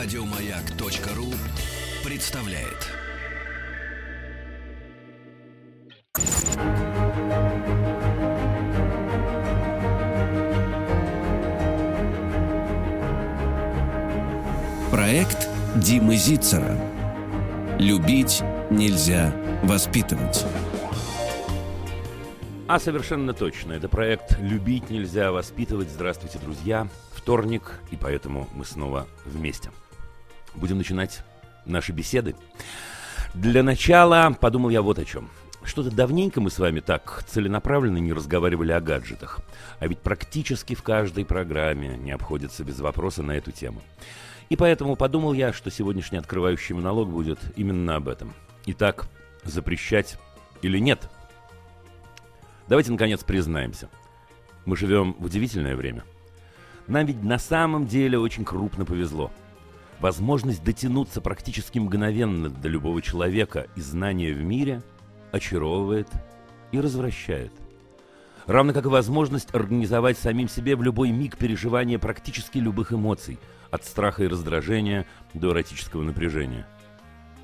Радиомаяк.ру представляет. Проект Димы Зицера. Любить нельзя воспитывать. А совершенно точно. Это проект «Любить нельзя воспитывать». Здравствуйте, друзья. Вторник, и поэтому мы снова вместе. Будем начинать наши беседы. Для начала подумал я вот о чем. Что-то давненько мы с вами так целенаправленно не разговаривали о гаджетах. А ведь практически в каждой программе не обходится без вопроса на эту тему. И поэтому подумал я, что сегодняшний открывающий монолог будет именно об этом. Итак, запрещать или нет – Давайте, наконец, признаемся. Мы живем в удивительное время. Нам ведь на самом деле очень крупно повезло. Возможность дотянуться практически мгновенно до любого человека и знания в мире очаровывает и развращает. Равно как и возможность организовать самим себе в любой миг переживания практически любых эмоций, от страха и раздражения до эротического напряжения.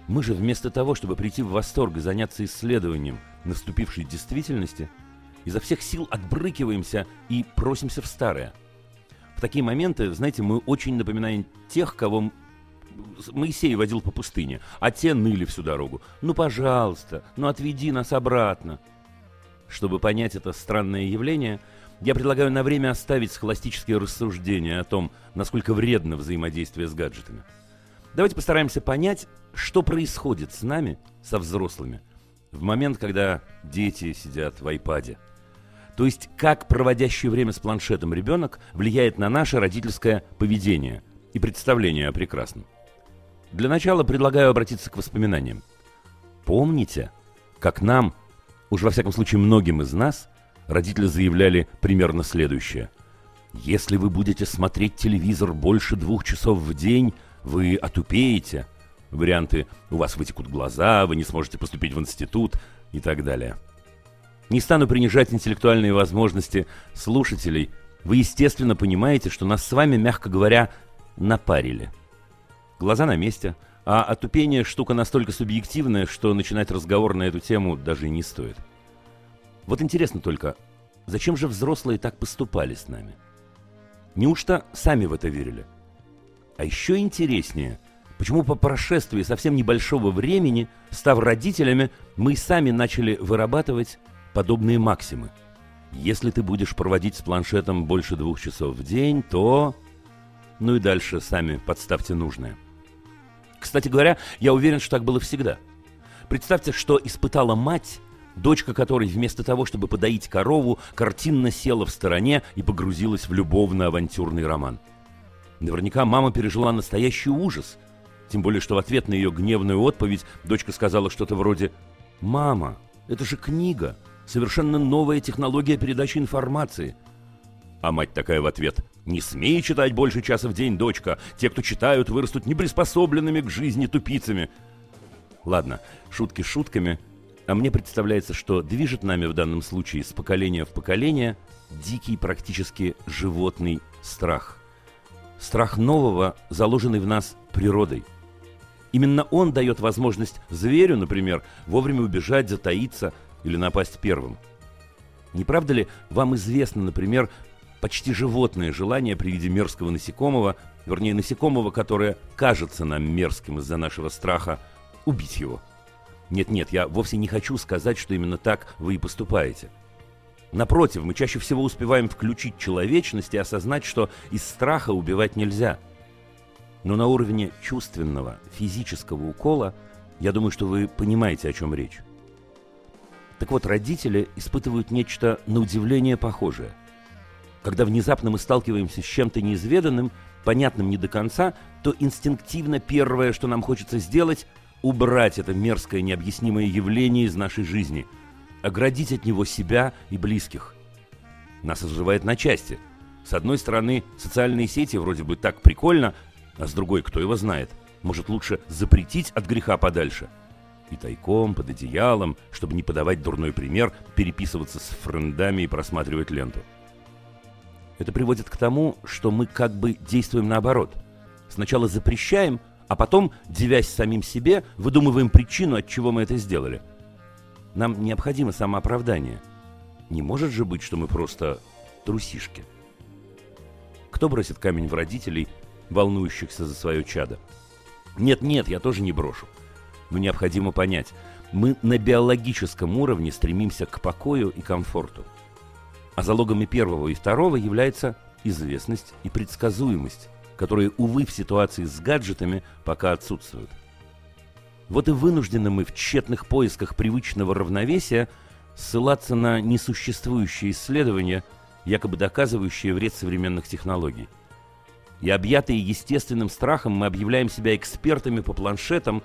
Мы же вместо того, чтобы прийти в восторг и заняться исследованием наступившей действительности – изо всех сил отбрыкиваемся и просимся в старое. В такие моменты, знаете, мы очень напоминаем тех, кого Моисей водил по пустыне, а те ныли всю дорогу. «Ну, пожалуйста, ну отведи нас обратно». Чтобы понять это странное явление, я предлагаю на время оставить схоластические рассуждения о том, насколько вредно взаимодействие с гаджетами. Давайте постараемся понять, что происходит с нами, со взрослыми, в момент, когда дети сидят в айпаде – то есть, как проводящий время с планшетом ребенок влияет на наше родительское поведение и представление о прекрасном. Для начала предлагаю обратиться к воспоминаниям. Помните, как нам, уж во всяком случае многим из нас, родители заявляли примерно следующее. Если вы будете смотреть телевизор больше двух часов в день, вы отупеете. Варианты «у вас вытекут глаза», «вы не сможете поступить в институт» и так далее – не стану принижать интеллектуальные возможности слушателей. Вы, естественно, понимаете, что нас с вами, мягко говоря, напарили. Глаза на месте, а отупение штука настолько субъективная, что начинать разговор на эту тему даже не стоит. Вот интересно только, зачем же взрослые так поступали с нами? Неужто сами в это верили? А еще интереснее, почему по прошествии совсем небольшого времени, став родителями, мы сами начали вырабатывать подобные максимы. Если ты будешь проводить с планшетом больше двух часов в день, то... Ну и дальше сами подставьте нужное. Кстати говоря, я уверен, что так было всегда. Представьте, что испытала мать, дочка которой вместо того, чтобы подоить корову, картинно села в стороне и погрузилась в любовно-авантюрный роман. Наверняка мама пережила настоящий ужас. Тем более, что в ответ на ее гневную отповедь дочка сказала что-то вроде «Мама, это же книга, совершенно новая технология передачи информации. А мать такая в ответ. «Не смей читать больше часа в день, дочка. Те, кто читают, вырастут неприспособленными к жизни тупицами». Ладно, шутки шутками, а мне представляется, что движет нами в данном случае с поколения в поколение дикий, практически животный страх. Страх нового, заложенный в нас природой. Именно он дает возможность зверю, например, вовремя убежать, затаиться, или напасть первым. Не правда ли вам известно, например, почти животное желание при виде мерзкого насекомого, вернее насекомого, которое кажется нам мерзким из-за нашего страха, убить его? Нет-нет, я вовсе не хочу сказать, что именно так вы и поступаете. Напротив, мы чаще всего успеваем включить человечность и осознать, что из страха убивать нельзя. Но на уровне чувственного, физического укола, я думаю, что вы понимаете, о чем речь. Так вот, родители испытывают нечто на удивление похожее. Когда внезапно мы сталкиваемся с чем-то неизведанным, понятным не до конца, то инстинктивно первое, что нам хочется сделать, убрать это мерзкое необъяснимое явление из нашей жизни, оградить от него себя и близких. Нас разрывает на части. С одной стороны, социальные сети вроде бы так прикольно, а с другой, кто его знает, может лучше запретить от греха подальше – и тайком, под одеялом, чтобы не подавать дурной пример, переписываться с френдами и просматривать ленту. Это приводит к тому, что мы как бы действуем наоборот. Сначала запрещаем, а потом, девясь самим себе, выдумываем причину, от чего мы это сделали. Нам необходимо самооправдание. Не может же быть, что мы просто трусишки. Кто бросит камень в родителей, волнующихся за свое чадо? Нет-нет, я тоже не брошу. Но необходимо понять, мы на биологическом уровне стремимся к покою и комфорту. А залогами первого и второго является известность и предсказуемость, которые, увы, в ситуации с гаджетами пока отсутствуют. Вот и вынуждены мы в тщетных поисках привычного равновесия ссылаться на несуществующие исследования, якобы доказывающие вред современных технологий. И объятые естественным страхом мы объявляем себя экспертами по планшетам,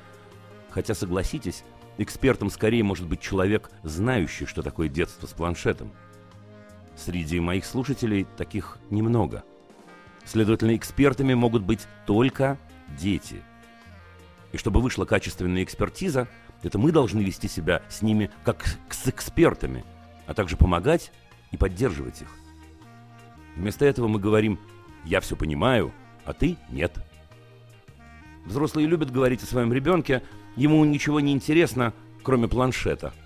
хотя, согласитесь, экспертом скорее может быть человек, знающий, что такое детство с планшетом. Среди моих слушателей таких немного. Следовательно, экспертами могут быть только дети. И чтобы вышла качественная экспертиза, это мы должны вести себя с ними как с экспертами, а также помогать и поддерживать их. Вместо этого мы говорим «я все понимаю, а ты нет». Взрослые любят говорить о своем ребенке, ему ничего не интересно, кроме планшета –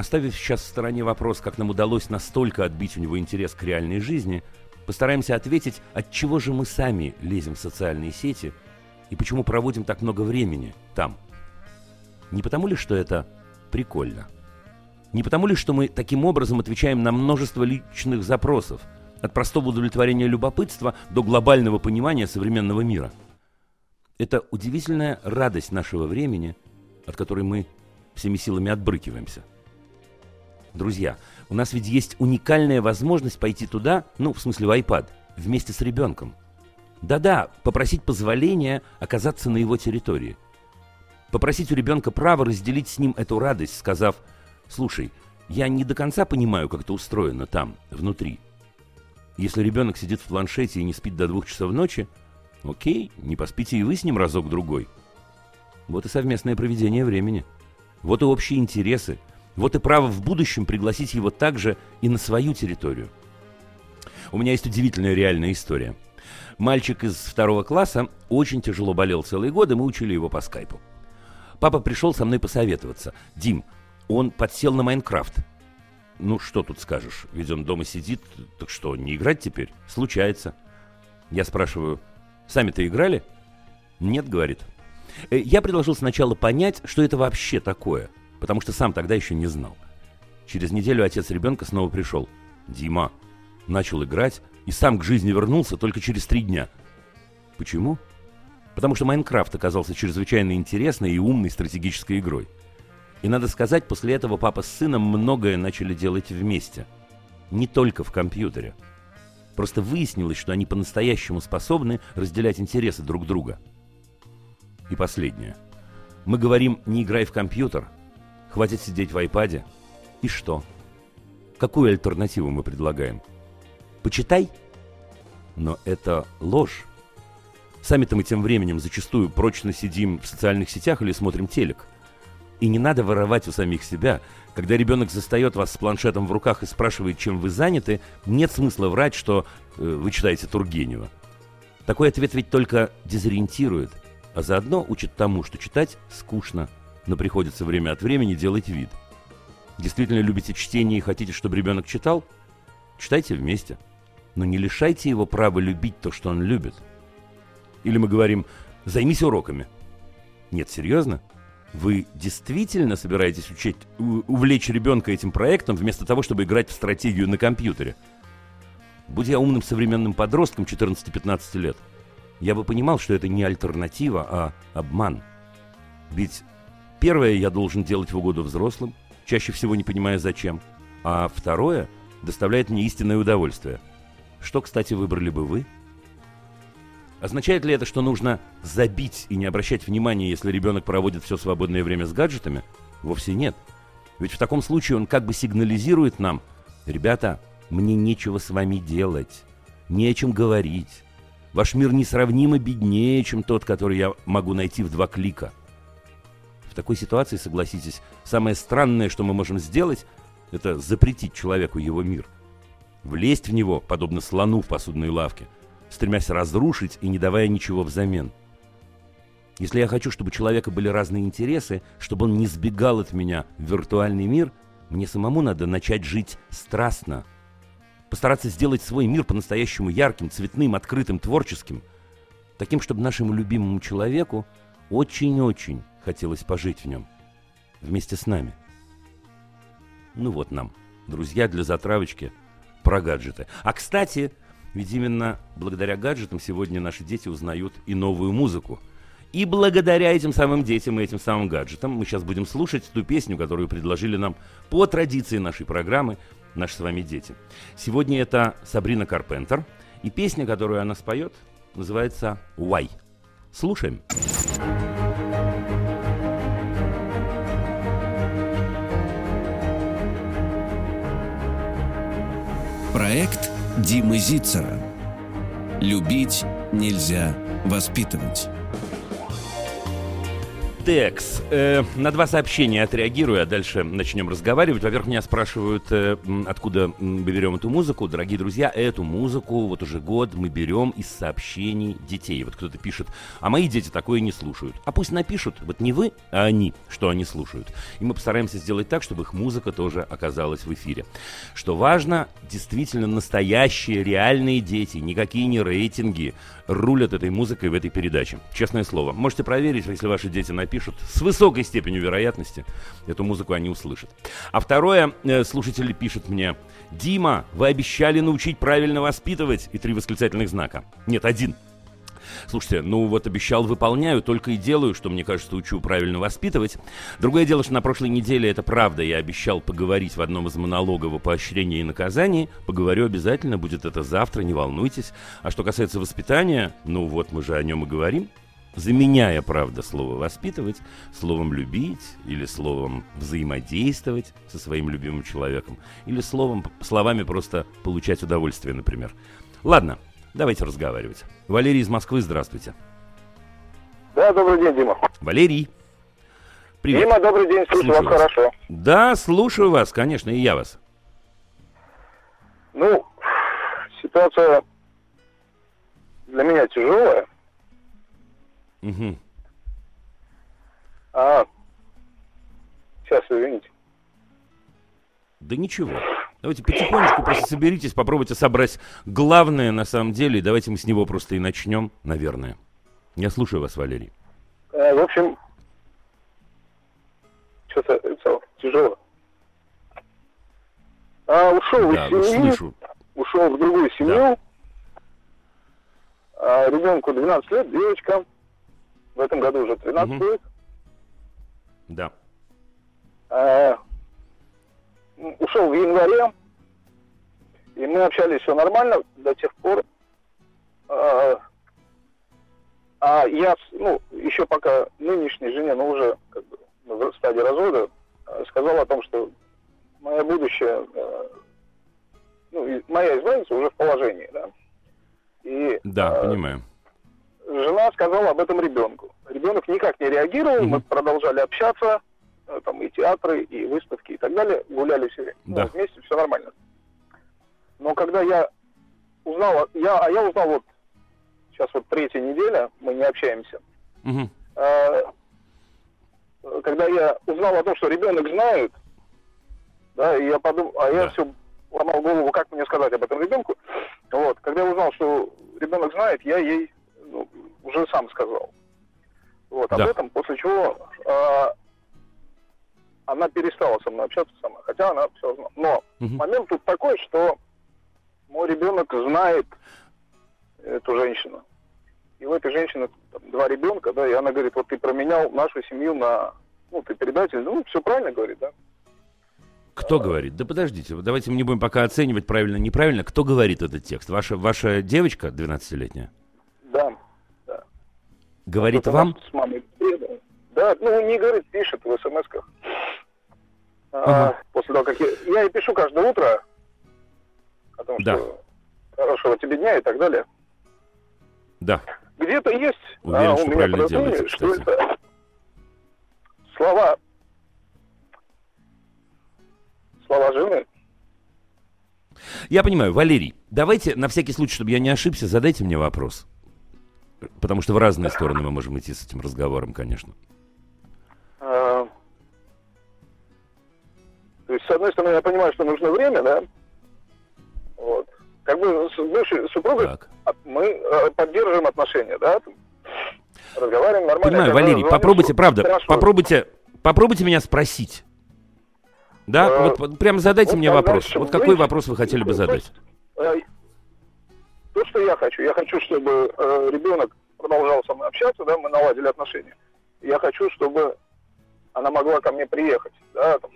Оставив сейчас в стороне вопрос, как нам удалось настолько отбить у него интерес к реальной жизни, постараемся ответить, от чего же мы сами лезем в социальные сети и почему проводим так много времени там. Не потому ли, что это прикольно? Не потому ли, что мы таким образом отвечаем на множество личных запросов, от простого удовлетворения любопытства до глобального понимания современного мира? Это удивительная радость нашего времени, от которой мы всеми силами отбрыкиваемся – Друзья, у нас ведь есть уникальная возможность пойти туда, ну, в смысле в iPad, вместе с ребенком. Да-да, попросить позволения оказаться на его территории. Попросить у ребенка право разделить с ним эту радость, сказав, «Слушай, я не до конца понимаю, как это устроено там, внутри». Если ребенок сидит в планшете и не спит до двух часов ночи, окей, не поспите и вы с ним разок-другой. Вот и совместное проведение времени. Вот и общие интересы, вот и право в будущем пригласить его также и на свою территорию. У меня есть удивительная реальная история. Мальчик из второго класса очень тяжело болел целый год, и мы учили его по скайпу. Папа пришел со мной посоветоваться. «Дим, он подсел на Майнкрафт». «Ну, что тут скажешь? Ведь он дома сидит. Так что, не играть теперь? Случается». Я спрашиваю, «Сами-то играли?» «Нет», — говорит. «Э, я предложил сначала понять, что это вообще такое — потому что сам тогда еще не знал. Через неделю отец ребенка снова пришел. Дима начал играть и сам к жизни вернулся только через три дня. Почему? Потому что Майнкрафт оказался чрезвычайно интересной и умной стратегической игрой. И надо сказать, после этого папа с сыном многое начали делать вместе. Не только в компьютере. Просто выяснилось, что они по-настоящему способны разделять интересы друг друга. И последнее. Мы говорим «не играй в компьютер», Хватит сидеть в айпаде. И что? Какую альтернативу мы предлагаем? Почитай. Но это ложь. Сами-то мы тем временем зачастую прочно сидим в социальных сетях или смотрим телек. И не надо воровать у самих себя. Когда ребенок застает вас с планшетом в руках и спрашивает, чем вы заняты, нет смысла врать, что э, вы читаете Тургенева. Такой ответ ведь только дезориентирует, а заодно учит тому, что читать скучно – но приходится время от времени делать вид. Действительно любите чтение и хотите, чтобы ребенок читал? Читайте вместе. Но не лишайте его права любить то, что он любит. Или мы говорим «займись уроками». Нет, серьезно? Вы действительно собираетесь учить, увлечь ребенка этим проектом, вместо того, чтобы играть в стратегию на компьютере? Будь я умным современным подростком 14-15 лет, я бы понимал, что это не альтернатива, а обман. Ведь Первое я должен делать в угоду взрослым, чаще всего не понимая зачем. А второе доставляет мне истинное удовольствие. Что, кстати, выбрали бы вы? Означает ли это, что нужно забить и не обращать внимания, если ребенок проводит все свободное время с гаджетами? Вовсе нет. Ведь в таком случае он как бы сигнализирует нам, ребята, мне нечего с вами делать, не о чем говорить. Ваш мир несравнимо беднее, чем тот, который я могу найти в два клика. В такой ситуации, согласитесь, самое странное, что мы можем сделать, это запретить человеку его мир. Влезть в него, подобно слону в посудной лавке. стремясь разрушить и не давая ничего взамен. Если я хочу, чтобы у человека были разные интересы, чтобы он не сбегал от меня в виртуальный мир, мне самому надо начать жить страстно. Постараться сделать свой мир по-настоящему ярким, цветным, открытым, творческим. Таким, чтобы нашему любимому человеку очень-очень хотелось пожить в нем. Вместе с нами. Ну вот нам, друзья, для затравочки про гаджеты. А, кстати, ведь именно благодаря гаджетам сегодня наши дети узнают и новую музыку. И благодаря этим самым детям и этим самым гаджетам мы сейчас будем слушать ту песню, которую предложили нам по традиции нашей программы «Наши с вами дети». Сегодня это Сабрина Карпентер, и песня, которую она споет, называется «Why». Слушаем. Слушаем. Проект Димы Зицера. Любить нельзя воспитывать. Текс. Э, на два сообщения отреагирую, а дальше начнем разговаривать. Во-первых, меня спрашивают, э, откуда мы берем эту музыку. Дорогие друзья, эту музыку вот уже год мы берем из сообщений детей. Вот кто-то пишет, а мои дети такое не слушают. А пусть напишут, вот не вы, а они, что они слушают. И мы постараемся сделать так, чтобы их музыка тоже оказалась в эфире. Что важно, действительно настоящие, реальные дети, никакие не рейтинги, рулят этой музыкой в этой передаче. Честное слово. Можете проверить, если ваши дети напишут. С высокой степенью вероятности эту музыку они услышат. А второе, э, слушатели пишут мне. Дима, вы обещали научить правильно воспитывать. И три восклицательных знака. Нет, один. Слушайте, ну вот обещал, выполняю, только и делаю, что мне кажется, учу правильно воспитывать. Другое дело, что на прошлой неделе, это правда, я обещал поговорить в одном из монологов о поощрении и наказании. Поговорю обязательно, будет это завтра, не волнуйтесь. А что касается воспитания, ну вот мы же о нем и говорим заменяя, правда, слово «воспитывать» словом «любить» или словом «взаимодействовать» со своим любимым человеком, или словом, словами просто «получать удовольствие», например. Ладно, Давайте разговаривать. Валерий из Москвы, здравствуйте. Да, добрый день, Дима. Валерий. Привет. Дима, добрый день, слушаю, слушаю вас, хорошо. Да, слушаю вас, конечно, и я вас. Ну, ситуация для меня тяжелая. Угу. А, сейчас, извините. Да ничего. Давайте потихонечку просто соберитесь, попробуйте собрать главное на самом деле. И давайте мы с него просто и начнем, наверное. Я слушаю вас, Валерий. Э, в общем, что-то это, тяжело. А, ушел да, из семьи, слышу. ушел в другую семью. Да. А, ребенку 12 лет, девочка. В этом году уже 13 угу. будет. Да. А, ушел в январе, и мы общались все нормально до тех пор, а, а я, ну, еще пока нынешней жене, но уже как бы в стадии развода, сказал о том, что мое будущее, а, ну, моя избранница уже в положении, да. И, да, а, понимаю. Жена сказала об этом ребенку. Ребенок никак не реагировал, угу. мы продолжали общаться, Э, там и театры, и выставки, и так далее, гуляли все время. Ну, да. Ну, вместе все нормально. Но когда я узнал, я, а я узнал вот, сейчас вот третья неделя, мы не общаемся. Угу. А, когда я узнал о том, что ребенок знает, да, и я подумал, а я да. все ломал голову, как мне сказать об этом ребенку. Вот, когда я узнал, что ребенок знает, я ей ну, уже сам сказал. Вот, да. об этом, после чего а, она перестала со мной общаться сама, хотя она все знала. Но угу. момент тут такой, что мой ребенок знает эту женщину. И у этой женщины там, два ребенка, да, и она говорит, вот ты променял нашу семью на, ну, ты предатель, ну, все правильно говорит, да. Кто а, говорит? Да подождите, давайте мы не будем пока оценивать правильно, неправильно. Кто говорит этот текст? Ваша, ваша девочка 12-летняя? Да, да. Говорит вот вам? С мамой да, ну не говорит, пишет в смс-ках. Ага. А, после того, как я, я и пишу каждое утро о том, да. что хорошего тебе дня и так далее. Да. Где-то есть Уверен, а, у меня подозрение, что это слова слова жены. Я понимаю, Валерий, давайте на всякий случай, чтобы я не ошибся, задайте мне вопрос. Потому что в разные стороны мы можем идти с этим разговором, конечно. То есть, с одной стороны, я понимаю, что нужно время, да? Вот. Как бы с бывшей супругой Так. мы э, поддерживаем отношения, да? Разговариваем нормально. Понимаю, Валерий, попробуйте, правда, хорошо. попробуйте, попробуйте меня спросить. Да, Э, вот, вот прям задайте вот мне вопрос. что, Вот какой вы- вопрос вы хотели бы то задать? есть, э, То, что я хочу. Я хочу, чтобы э, ребенок продолжал со мной общаться, да, мы наладили отношения. Я хочу, чтобы она могла ко мне приехать, да, там.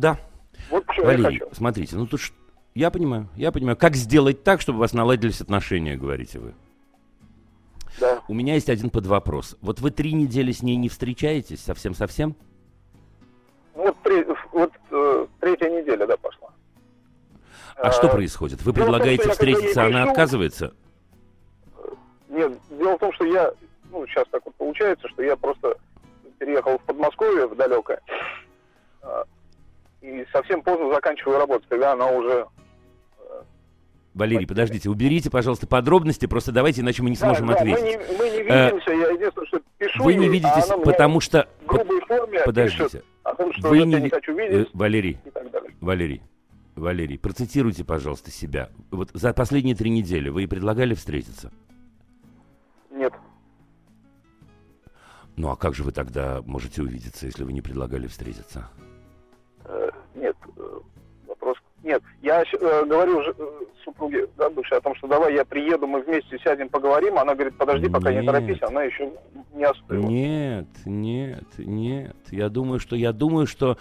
Да, Вот я Валерий, хочу. смотрите, ну тут я понимаю, я понимаю, как сделать так, чтобы у вас наладились отношения, говорите вы. Да. У меня есть один подвопрос. Вот вы три недели с ней не встречаетесь совсем-совсем? Вот, три- вот э, третья неделя, да, пошла. А что Э, происходит? Вы в том, предлагаете что я встретиться, она отказывается? Нет, дело в том, что я, ну, сейчас так вот получается, что я просто переехал в Подмосковье, в далекое, а, и совсем поздно заканчиваю работать, когда она уже... Валерий, подождите, уберите, пожалуйста, подробности, просто давайте, иначе мы не сможем Да, да, мы ответить. не, мы не Э, видимся, я единственное, что пишу Вы не ей, а видитесь, мне потому что... Подождите. том, что Вы не не хочу Э, видеть Валерий, так далее. Валерий, Валерий, процитируйте, пожалуйста, себя. Вот за последние три недели вы предлагали встретиться? Нет. Ну а как же вы тогда можете увидеться, если вы не предлагали встретиться? Нет, я э, говорю же, э, супруге, да, бывшей, о том, что давай я приеду, мы вместе сядем, поговорим. Она говорит, подожди, пока не Нет. торопись, она еще не остыла. Нет, нет, нет. Я думаю, что я думаю, что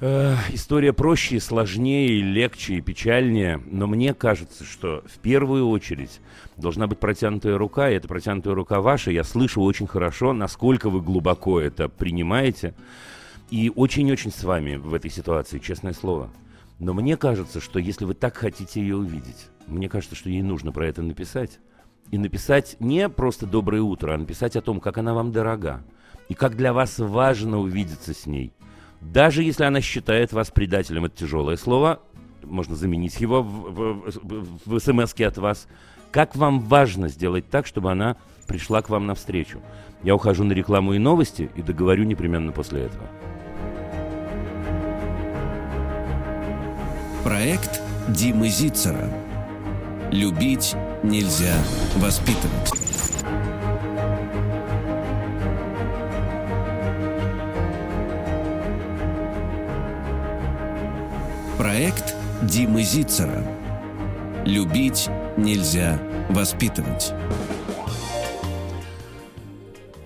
э, история проще, и сложнее, легче, и печальнее. Но мне кажется, что в первую очередь должна быть протянутая рука, и эта протянутая рука ваша. Я слышу очень хорошо, насколько вы глубоко это принимаете. И очень-очень с вами в этой ситуации, честное слово. Но мне кажется, что если вы так хотите ее увидеть, мне кажется, что ей нужно про это написать. И написать не просто «доброе утро», а написать о том, как она вам дорога. И как для вас важно увидеться с ней. Даже если она считает вас предателем, это тяжелое слово, можно заменить его в, в, в- в смс от вас. Как вам важно сделать так, чтобы она пришла к вам навстречу? Я ухожу на рекламу и новости и договорю непременно после этого. Проект Димы Зицера. Любить нельзя воспитывать. Проект Димы Зицера. Любить нельзя воспитывать.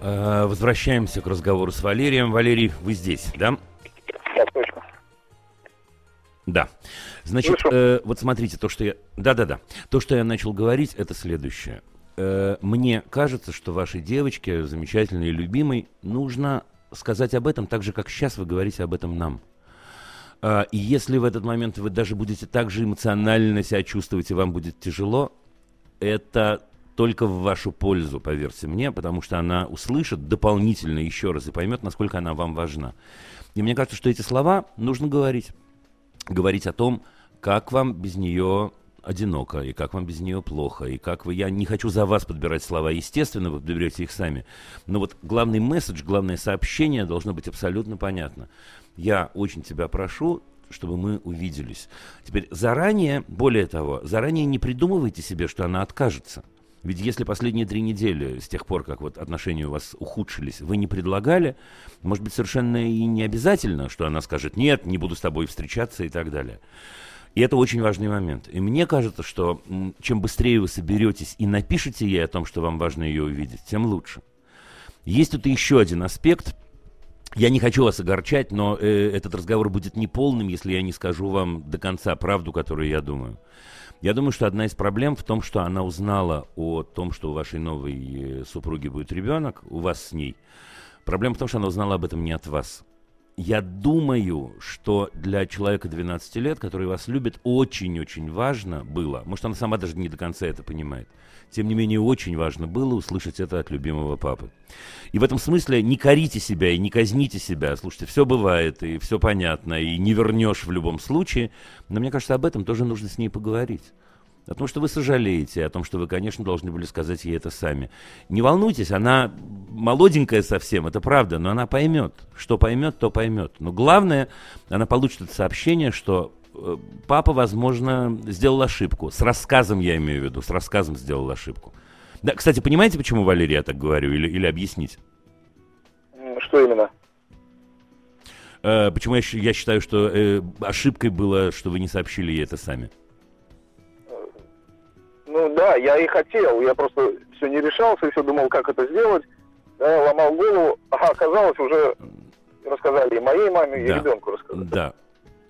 Э, Возвращаемся к разговору с Валерием. Валерий, вы здесь, да? Да. Значит, Слышу. э, вот смотрите, то, что я... Да-да-да. То, что я начал говорить, это следующее. Э, мне кажется, что вашей девочке, замечательной и любимой, нужно сказать об этом так же, как сейчас вы говорите об этом нам. А, И если в этот момент вы даже будете так же эмоционально себя чувствовать, и вам будет тяжело, это только в вашу пользу, поверьте мне, потому что она услышит дополнительно еще раз и поймет, насколько она вам важна. И мне кажется, что эти слова нужно говорить. Говорить о том, как вам без нее одиноко, и как вам без нее плохо, и как вы... Я не хочу за вас подбирать слова, естественно, вы подберете их сами. Но вот главный месседж, главное сообщение должно быть абсолютно понятно. Я очень тебя прошу, чтобы мы увиделись. Теперь заранее, более того, заранее не придумывайте себе, что она откажется. Ведь если последние три недели, с тех пор, как вот отношения у вас ухудшились, вы не предлагали, может быть, совершенно и не обязательно, что она скажет «нет, не буду с тобой встречаться» и так далее. И это очень важный момент. И мне кажется, что чем быстрее вы соберетесь и напишите ей о том, что вам важно ее увидеть, тем лучше. Есть тут еще один аспект. Я не хочу вас огорчать, но э, этот разговор будет неполным, если я не скажу вам до конца правду, которую я думаю. Я думаю, что одна из проблем в том, что она узнала о том, что у вашей новой э, супруги будет ребенок, у вас с ней. Проблема в том, что она узнала об этом не от вас. я думаю, что для человека 12 лет, который вас любит, очень-очень важно было, может, она сама даже не до конца это понимает, тем не менее, очень важно было услышать это от любимого папы. И в этом смысле не корите себя и не казните себя. Слушайте, все бывает, и все понятно, и не вернешь в любом случае. Но мне кажется, об этом тоже нужно с ней поговорить. О том, что вы сожалеете, о том, что вы, конечно, должны были сказать ей это сами. Не волнуйтесь, она молоденькая совсем, это правда, но она поймет. Что поймет, то поймет. Но главное, она получит это сообщение, что папа, возможно, сделал ошибку. С рассказом я имею в виду, с рассказом сделал ошибку. Да, кстати, понимаете, почему, Валерий, я так говорю, или, или объяснить? Что именно? Э, почему я, я считаю, что э, ошибкой было, что вы не сообщили ей это сами? Ну да, я и хотел, я просто все не решался, все думал, как это сделать, да, ломал голову, а оказалось уже рассказали и моей маме, да. и ребенку рассказали. Да,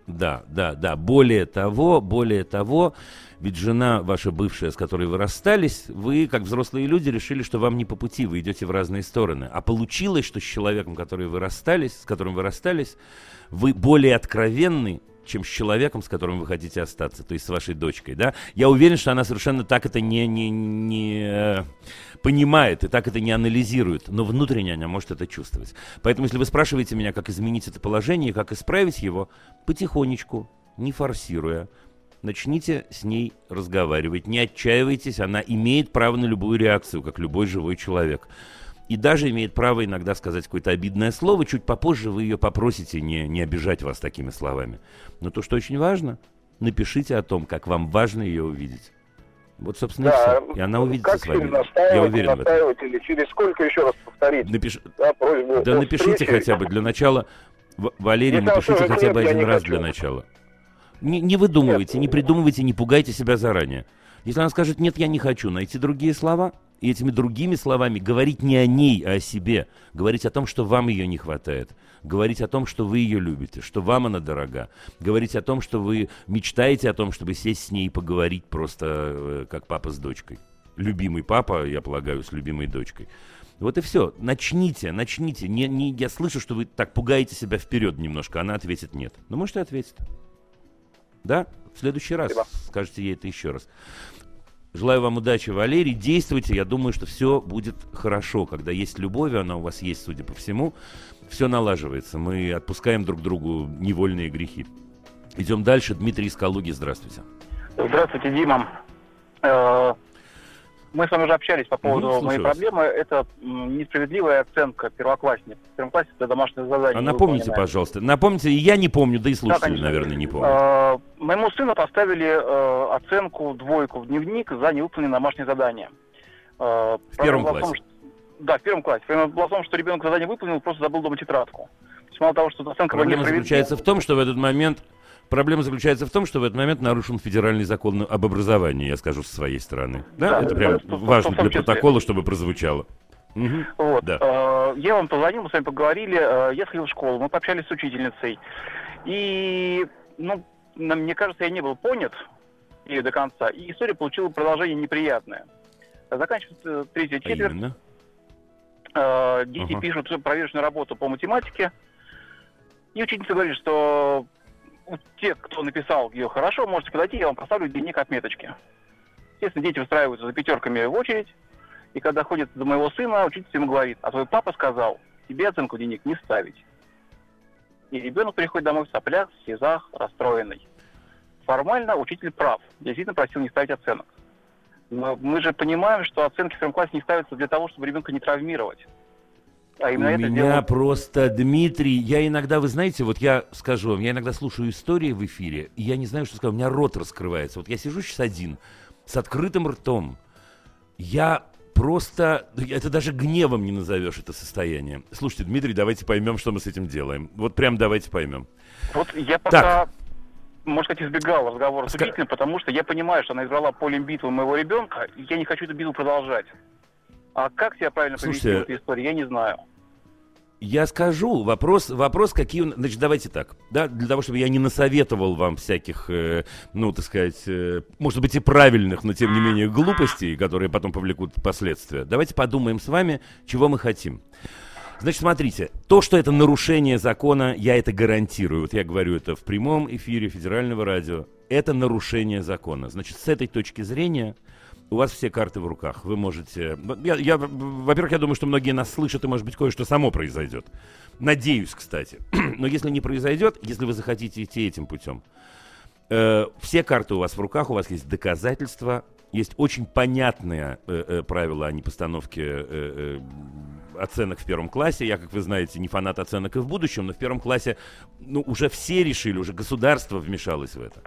да, да, да. Более того, более того, ведь жена ваша бывшая, с которой вы расстались, вы, как взрослые люди, решили, что вам не по пути, вы идете в разные стороны. А получилось, что с человеком, который вы расстались, с которым вы расстались, вы более откровенны, чем с человеком, с которым вы хотите остаться, то есть с вашей дочкой, да? Я уверен, что она совершенно так это не, не, не э, понимает и так это не анализирует, но внутренне она может это чувствовать. Поэтому, если вы спрашиваете меня, как изменить это положение, как исправить его, потихонечку, не форсируя, начните с ней разговаривать, не отчаивайтесь, она имеет право на любую реакцию, как любой живой человек и даже имеет право иногда сказать какое-то обидное слово. Чуть попозже вы ее попросите не, не обижать вас такими словами. Но то, что очень важно, напишите о том, как вам важно ее увидеть. Вот, собственно, да, и все. И она увидится с вами. Я уверен в этом. Или через сколько еще раз повторить? Напиш... Да, просьбу да напишите встрече. хотя бы для начала. Валерий, Если напишите хотя бы один раз хочу. для начала. Не, не выдумывайте, нет, не придумывайте, не пугайте себя заранее. Если она скажет, нет, я не хочу, найти другие слова, и этими другими словами говорить не о ней, а о себе, говорить о том, что вам ее не хватает, говорить о том, что вы ее любите, что вам она дорога, говорить о том, что вы мечтаете о том, чтобы сесть с ней и поговорить просто э, как папа с дочкой. Любимый папа, я полагаю, с любимой дочкой. Вот и все. Начните, начните. Не, не, я слышу, что вы так пугаете себя вперед немножко. Она ответит нет. Ну, может, и ответит. Да? В следующий раз Спасибо. скажете ей это еще раз. Желаю вам удачи, Валерий. Действуйте. Я думаю, что все будет хорошо. Когда есть любовь, она у вас есть, судя по всему, все налаживается. Мы отпускаем друг другу невольные грехи. Идем дальше. Дмитрий из Калуги, здравствуйте. Здравствуйте, Дима. Мы с вами уже общались по поводу угу, моей проблемы. Это несправедливая оценка первоклассников. Классе это домашнее задание. А напомните, пожалуйста. Напомните, и я не помню, да и слушатели, да, наверное, не помню. А, моему сыну поставили а, оценку двойку в дневник за невыполненное домашнее задание. А, в первом классе? Том, что, да, в первом классе. Проблема была в том, что ребенок задание выполнил, просто забыл дома тетрадку. То есть, мало того, что оценка Проблема заключается в том, что в этот момент Проблема заключается в том, что в этот момент нарушен федеральный закон об образовании, я скажу, со своей стороны. Да, да это прям да, важно для протокола, чтобы прозвучало. Угу. Вот. Да. Э, я вам позвонил, мы с вами поговорили, э, я сходил в школу, мы пообщались с учительницей. И, ну, мне кажется, я не был понят ее до конца, и история получила продолжение неприятное. Заканчивается третья а четверть. А дети uh пишут проверочную работу по математике. И учительница говорит, что те, кто написал ее хорошо, можете подойти, я вам поставлю дневник отметочки. Естественно, дети выстраиваются за пятерками в очередь, и когда ходит до моего сына, учительница ему говорит, а твой папа сказал, тебе оценку дневник не ставить. И ребенок приходит домой в соплях, в слезах, расстроенный. Формально учитель прав, действительно просил не ставить оценок. Но мы же понимаем, что оценки в первом классе не ставятся для того, чтобы ребенка не травмировать. А именно У это меня дело... просто, Дмитрий, я иногда, вы знаете, вот я скажу вам, я иногда слушаю истории в эфире, и я не знаю, что сказать, у меня рот раскрывается. Вот я сижу сейчас один, с открытым ртом. Я просто, это даже гневом не назовешь это состояние. Слушайте, Дмитрий, давайте поймем, что мы с этим делаем. Вот прям давайте поймем. Вот я пока, так. можно сказать, избегал разговора с учителем, потому что я понимаю, что она избрала полем битвы моего ребенка, и я не хочу эту битву продолжать. А как себя правильно повести в этой истории, я не знаю. Я скажу. Вопрос, вопрос какие... Значит, давайте так. Да, для того, чтобы я не насоветовал вам всяких, э, ну, так сказать, э, может быть, и правильных, но тем не менее глупостей, которые потом повлекут последствия. Давайте подумаем с вами, чего мы хотим. Значит, смотрите, то, что это нарушение закона, я это гарантирую. Вот я говорю это в прямом эфире федерального радио. Это нарушение закона. Значит, с этой точки зрения у вас все карты в руках. Вы можете... Я, я, во-первых, я думаю, что многие нас слышат, и, может быть, кое-что само произойдет. Надеюсь, кстати. Но если не произойдет, если вы захотите идти этим путем, э, все карты у вас в руках, у вас есть доказательства, есть очень понятные э, э, правила о непостановке э, э, оценок в первом классе. Я, как вы знаете, не фанат оценок и в будущем, но в первом классе ну, уже все решили, уже государство вмешалось в это.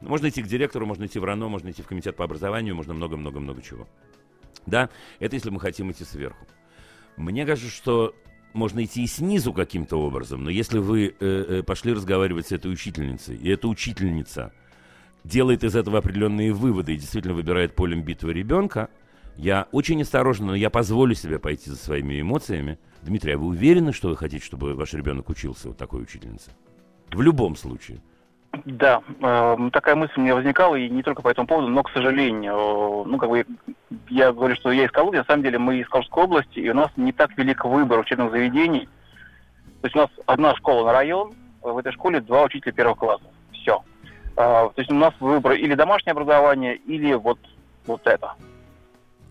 Можно идти к директору, можно идти в РАНО, можно идти в комитет по образованию, можно много-много-много чего. Да, это если мы хотим идти сверху. Мне кажется, что можно идти и снизу каким-то образом, но если вы э, э, пошли разговаривать с этой учительницей, и эта учительница делает из этого определенные выводы и действительно выбирает полем битвы ребенка, я очень осторожно, но я позволю себе пойти за своими эмоциями. Дмитрий, а вы уверены, что вы хотите, чтобы ваш ребенок учился вот такой учительнице? В любом случае. Да, э, такая мысль у меня возникала, и не только по этому поводу, но, к сожалению, э, ну, как бы, я говорю, что я из Калуги, на самом деле мы из Калужской области, и у нас не так велик выбор учебных заведений. То есть у нас одна школа на район, в этой школе два учителя первого класса. Все. Э, то есть у нас выбор или домашнее образование, или вот, вот это.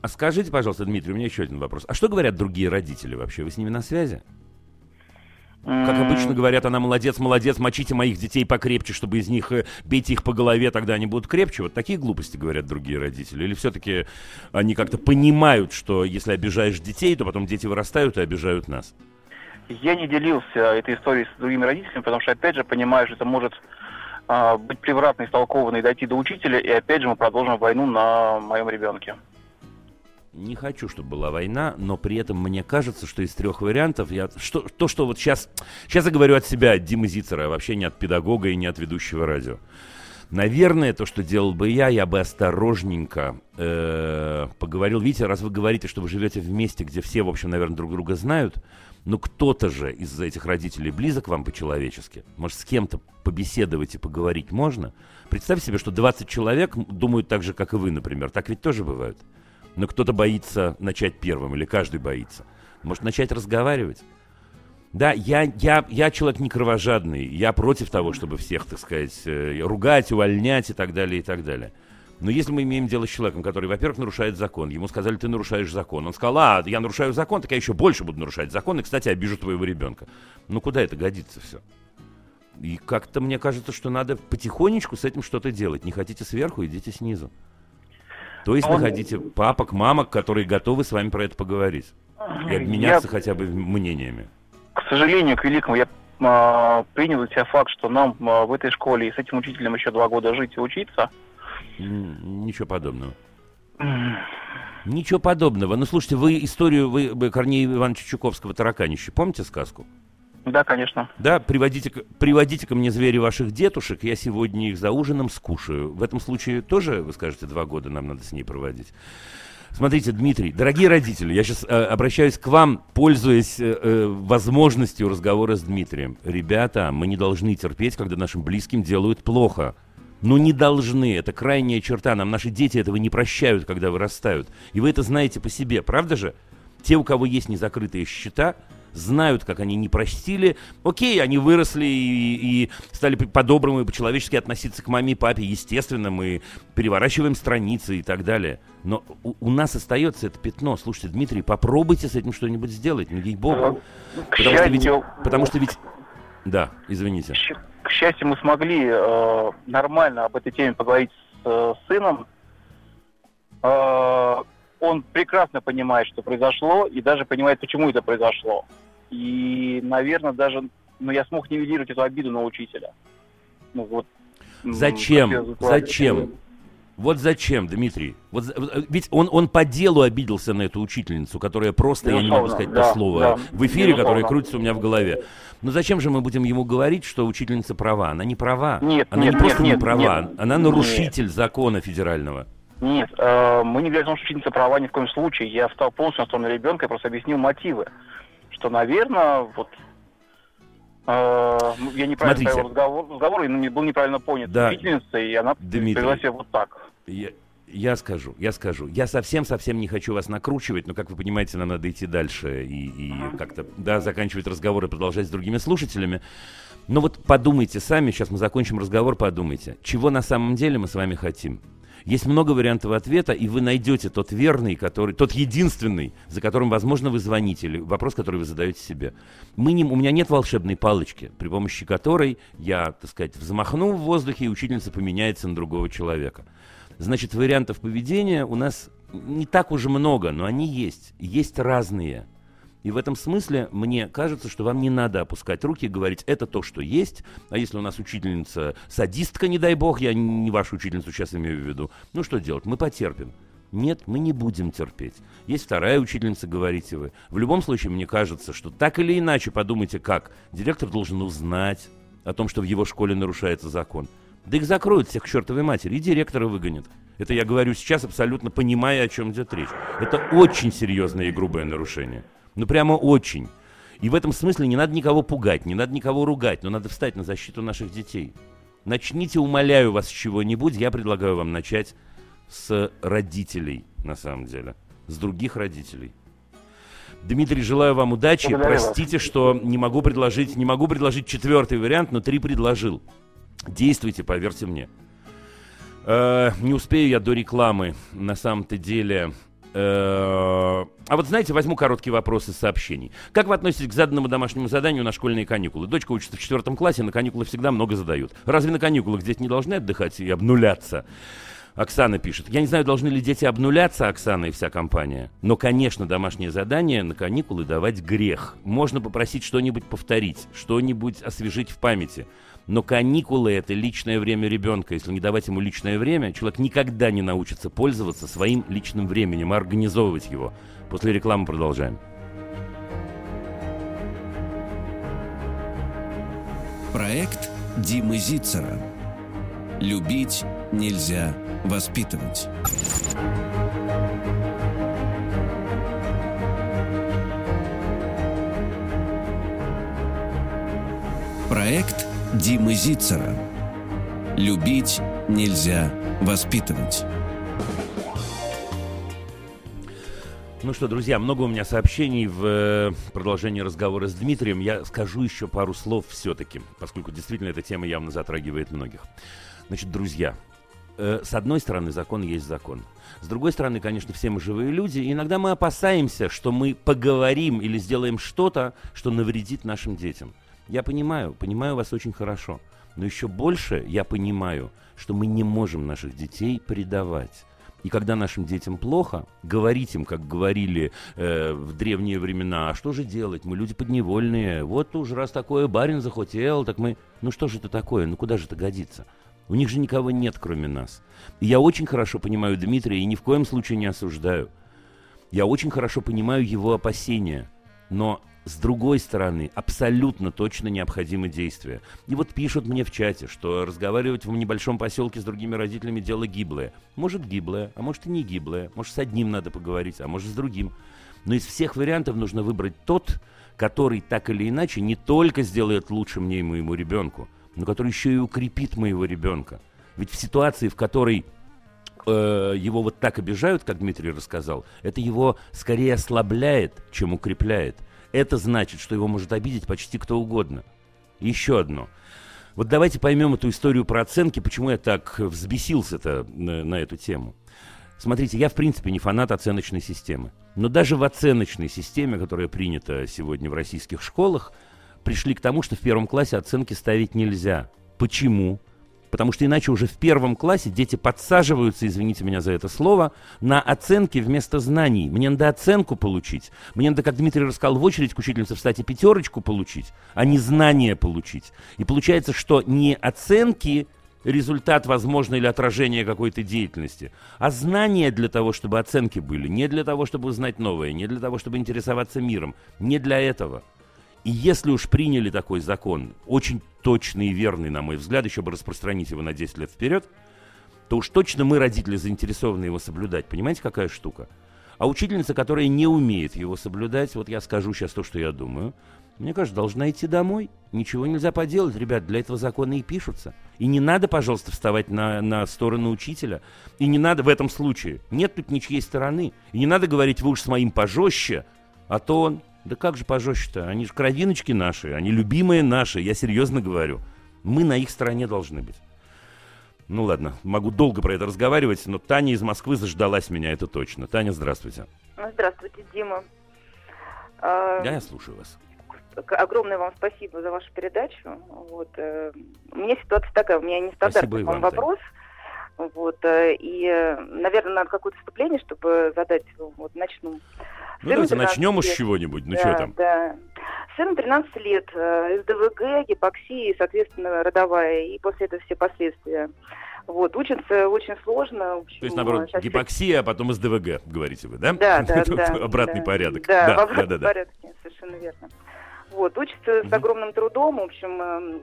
А скажите, пожалуйста, Дмитрий, у меня еще один вопрос. А что говорят другие родители вообще? Вы с ними на связи? Как обычно говорят, она молодец, молодец, мочите моих детей покрепче, чтобы из них э, бейте их по голове, тогда они будут крепче. Вот такие глупости говорят другие родители. Или все-таки они как-то понимают, что если обижаешь детей, то потом дети вырастают и обижают нас? Я не делился этой историей с другими родителями, потому что, опять же, понимаю, что это может а, быть превратно истолковано и дойти до учителя, и опять же мы продолжим войну на моем ребенке не хочу, чтобы была война, но при этом мне кажется, что из трех вариантов я что, то, что вот сейчас, сейчас я говорю от себя, от Димы Зицера, вообще не от педагога и не от ведущего радио. Наверное, то, что делал бы я, я бы осторожненько э, поговорил. Видите, раз вы говорите, что вы живете в где все, в общем, наверное, друг друга знают, но кто-то же из этих родителей близок вам по-человечески. Может, с кем-то побеседовать и поговорить можно? Представьте себе, что 20 человек думают так же, как и вы, например. Так ведь тоже бывает но кто-то боится начать первым, или каждый боится. Может, начать разговаривать? Да, я, я, я человек не кровожадный, я против того, чтобы всех, так сказать, э, ругать, увольнять и так далее, и так далее. Но если мы имеем дело с человеком, который, во-первых, нарушает закон, ему сказали, ты нарушаешь закон, он сказал, а, я нарушаю закон, так я еще больше буду нарушать закон, и, кстати, обижу твоего ребенка. Ну, куда это годится все? И как-то мне кажется, что надо потихонечку с этим что-то делать. Не хотите сверху, идите снизу. То есть вы хотите папок, мамок, которые готовы с вами про это поговорить и обменяться я, хотя бы мнениями? К сожалению, к великому, я а, принял для себя факт, что нам а, в этой школе и с этим учителем еще два года жить и учиться. Ничего подобного. Ничего подобного. Ну, слушайте, вы историю вы, вы Корнея Ивановича Чуковского «Тараканище» помните сказку? Да, конечно. Да, приводите, приводите ко мне звери ваших дедушек, я сегодня их за ужином скушаю. В этом случае тоже, вы скажете, два года нам надо с ней проводить. Смотрите, Дмитрий, дорогие родители, я сейчас э, обращаюсь к вам, пользуясь э, э, возможностью разговора с Дмитрием. Ребята, мы не должны терпеть, когда нашим близким делают плохо. Ну не должны, это крайняя черта. Нам наши дети этого не прощают, когда вырастают. И вы это знаете по себе, правда же? Те, у кого есть незакрытые счета, знают, как они не простили. Окей, они выросли и, и стали по-доброму и по-человечески относиться к маме и папе. Естественно, мы переворачиваем страницы и так далее. Но у, у нас остается это пятно. Слушайте, Дмитрий, попробуйте с этим что-нибудь сделать, ну ей-богу. Потому, счастью... что ведь, потому что ведь... Да, извините. К счастью, мы смогли э, нормально об этой теме поговорить с э, сыном. Э, он прекрасно понимает, что произошло, и даже понимает, почему это произошло. И, наверное, даже ну, я смог нивелировать эту обиду на учителя. Ну, вот, зачем? Зачем? Вот зачем, Дмитрий? Вот, э, ведь он, он по делу обиделся на эту учительницу, которая просто, Безусловно, я не могу сказать да, то слово, да, в эфире, Безусловно. которое крутится у меня в голове. Но зачем же мы будем ему говорить, что учительница права? Она не права. Нет, она нет, не просто нет, не права, нет, она нарушитель нет. закона федерального. Нет, э, мы не говорим, что учительница права ни в коем случае. Я встал полностью на сторону ребенка, я просто объяснил мотивы. Что, наверное, вот э, ну, я неправильно Смотрите. разговор, разговор и был неправильно понят да. учительницей, и она Дмитрий, повела себя вот так. Я, Я скажу, я скажу. Я совсем-совсем не хочу вас накручивать, но, как вы понимаете, нам надо идти дальше и, и как-то, да, заканчивать разговор и продолжать с другими слушателями. Но вот подумайте сами, сейчас мы закончим разговор, подумайте, чего на самом деле мы с вами хотим. Есть много вариантов ответа, и вы найдете тот верный, который, тот единственный, за которым, возможно, вы звоните, или вопрос, который вы задаете себе. Мы не, у меня нет волшебной палочки, при помощи которой я, так сказать, взмахну в воздухе, и учительница поменяется на другого человека. Значит, вариантов поведения у нас не так уж много, но они есть. Есть разные. И в этом смысле мне кажется, что вам не надо опускать руки и говорить, это то, что есть. А если у нас учительница садистка, не дай бог, я не вашу учительницу сейчас имею в виду, ну что делать, мы потерпим. Нет, мы не будем терпеть. Есть вторая учительница, говорите вы. В любом случае, мне кажется, что так или иначе, подумайте как, директор должен узнать о том, что в его школе нарушается закон. Да их закроют всех к чертовой матери, и директора выгонят. Это я говорю сейчас, абсолютно понимая, о чем идет речь. Это очень серьезное и грубое нарушение. Ну, прямо очень. И в этом смысле не надо никого пугать, не надо никого ругать, но надо встать на защиту наших детей. Начните, умоляю вас, с чего-нибудь. Я предлагаю вам начать с родителей, на самом деле. С других родителей. Дмитрий, желаю вам удачи. Благодарю Простите, вас. что не могу предложить, не могу предложить четвертый вариант, но три предложил. Действуйте, поверьте мне. Э, не успею я до рекламы, на самом-то деле. Э, а вот знаете, возьму короткие вопросы сообщений. Как вы относитесь к заданному домашнему заданию на школьные каникулы? Дочка учится в четвертом классе, на каникулы всегда много задают. Разве на каникулах дети не должны отдыхать и обнуляться? Оксана пишет. Я не знаю, должны ли дети обнуляться, Оксана и вся компания. Но, конечно, домашнее задание на каникулы давать грех. Можно попросить что-нибудь повторить, что-нибудь освежить в памяти. Но каникулы – это личное время ребенка. Если не давать ему личное время, человек никогда не научится пользоваться своим личным временем, организовывать его. После рекламы продолжаем. Проект Димы Зицера. Любить нельзя воспитывать. Проект Димы Зицера. Любить нельзя воспитывать. Ну что, друзья, много у меня сообщений в э, продолжении разговора с Дмитрием. Я скажу еще пару слов все-таки, поскольку действительно эта тема явно затрагивает многих. Значит, друзья, э, с одной стороны, закон есть закон. С другой стороны, конечно, все мы живые люди. И иногда мы опасаемся, что мы поговорим или сделаем что-то, что навредит нашим детям. Я понимаю, понимаю вас очень хорошо. Но еще больше я понимаю, что мы не можем наших детей предавать. И когда нашим детям плохо, говорить им, как говорили э, в древние времена, а что же делать? Мы люди подневольные. Вот уж раз такое барин захотел, так мы... Ну что же это такое? Ну куда же это годится? У них же никого нет, кроме нас. И я очень хорошо понимаю Дмитрия и ни в коем случае не осуждаю. Я очень хорошо понимаю его опасения. Но с другой стороны, абсолютно точно необходимы действия. И вот пишут мне в чате, что разговаривать в небольшом поселке с другими родителями дело гиблое. Может гиблое, а может и не гиблое. Может с одним надо поговорить, а может с другим. Но из всех вариантов нужно выбрать тот, который так или иначе не только сделает лучше мне и моему ребенку, но который еще и укрепит моего ребенка. Ведь в ситуации, в которой э, его вот так обижают, как Дмитрий рассказал, это его скорее ослабляет, чем укрепляет это значит, что его может обидеть почти кто угодно. Еще одно. Вот давайте поймем эту историю про оценки, почему я так взбесился-то на, на эту тему. Смотрите, я в принципе не фанат оценочной системы. Но даже в оценочной системе, которая принята сегодня в российских школах, пришли к тому, что в первом классе оценки ставить нельзя. Почему? Потому что иначе уже в первом классе дети подсаживаются, извините меня за это слово, на оценки вместо знаний. Мне надо оценку получить. Мне надо, как Дмитрий рассказал, в очередь к учительнице встать и пятерочку получить, а не знания получить. И получается, что не оценки результат, возможно, или отражение какой-то деятельности, а знания для того, чтобы оценки были, не для того, чтобы узнать новое, не для того, чтобы интересоваться миром, не для этого – и если уж приняли такой закон, очень точный и верный, на мой взгляд, еще бы распространить его на 10 лет вперед, то уж точно мы, родители, заинтересованы его соблюдать. Понимаете, какая штука? А учительница, которая не умеет его соблюдать, вот я скажу сейчас то, что я думаю, мне кажется, должна идти домой. Ничего нельзя поделать, ребят, для этого законы и пишутся. И не надо, пожалуйста, вставать на, на сторону учителя. И не надо в этом случае. Нет тут ничьей стороны. И не надо говорить, вы уж с моим пожестче, а то он... Да как же пожестче-то? Они же кровиночки наши, они любимые наши, я серьезно говорю. Мы на их стороне должны быть. Ну ладно, могу долго про это разговаривать, но Таня из Москвы заждалась меня, это точно. Таня, здравствуйте. Здравствуйте, Дима. Да, я слушаю вас огромное вам спасибо за вашу передачу. Вот, э, у меня ситуация такая, у меня нестандартный вам, вопрос. Вот, э, и, наверное, надо какое-то вступление, чтобы задать. Вот, начну. Ну, давайте начнем уж с чего-нибудь. Ну, да, что там? Да. Сыну 13 лет, э, СДВГ, гипоксия, соответственно, родовая, и после этого все последствия. Вот, учится очень сложно. Общем, То есть, наоборот, сейчас... гипоксия, а потом СДВГ, говорите вы, да? Да, да, да. Обратный порядок. Да, в обратном порядке, совершенно верно. Вот, учится с огромным трудом, в общем, эм,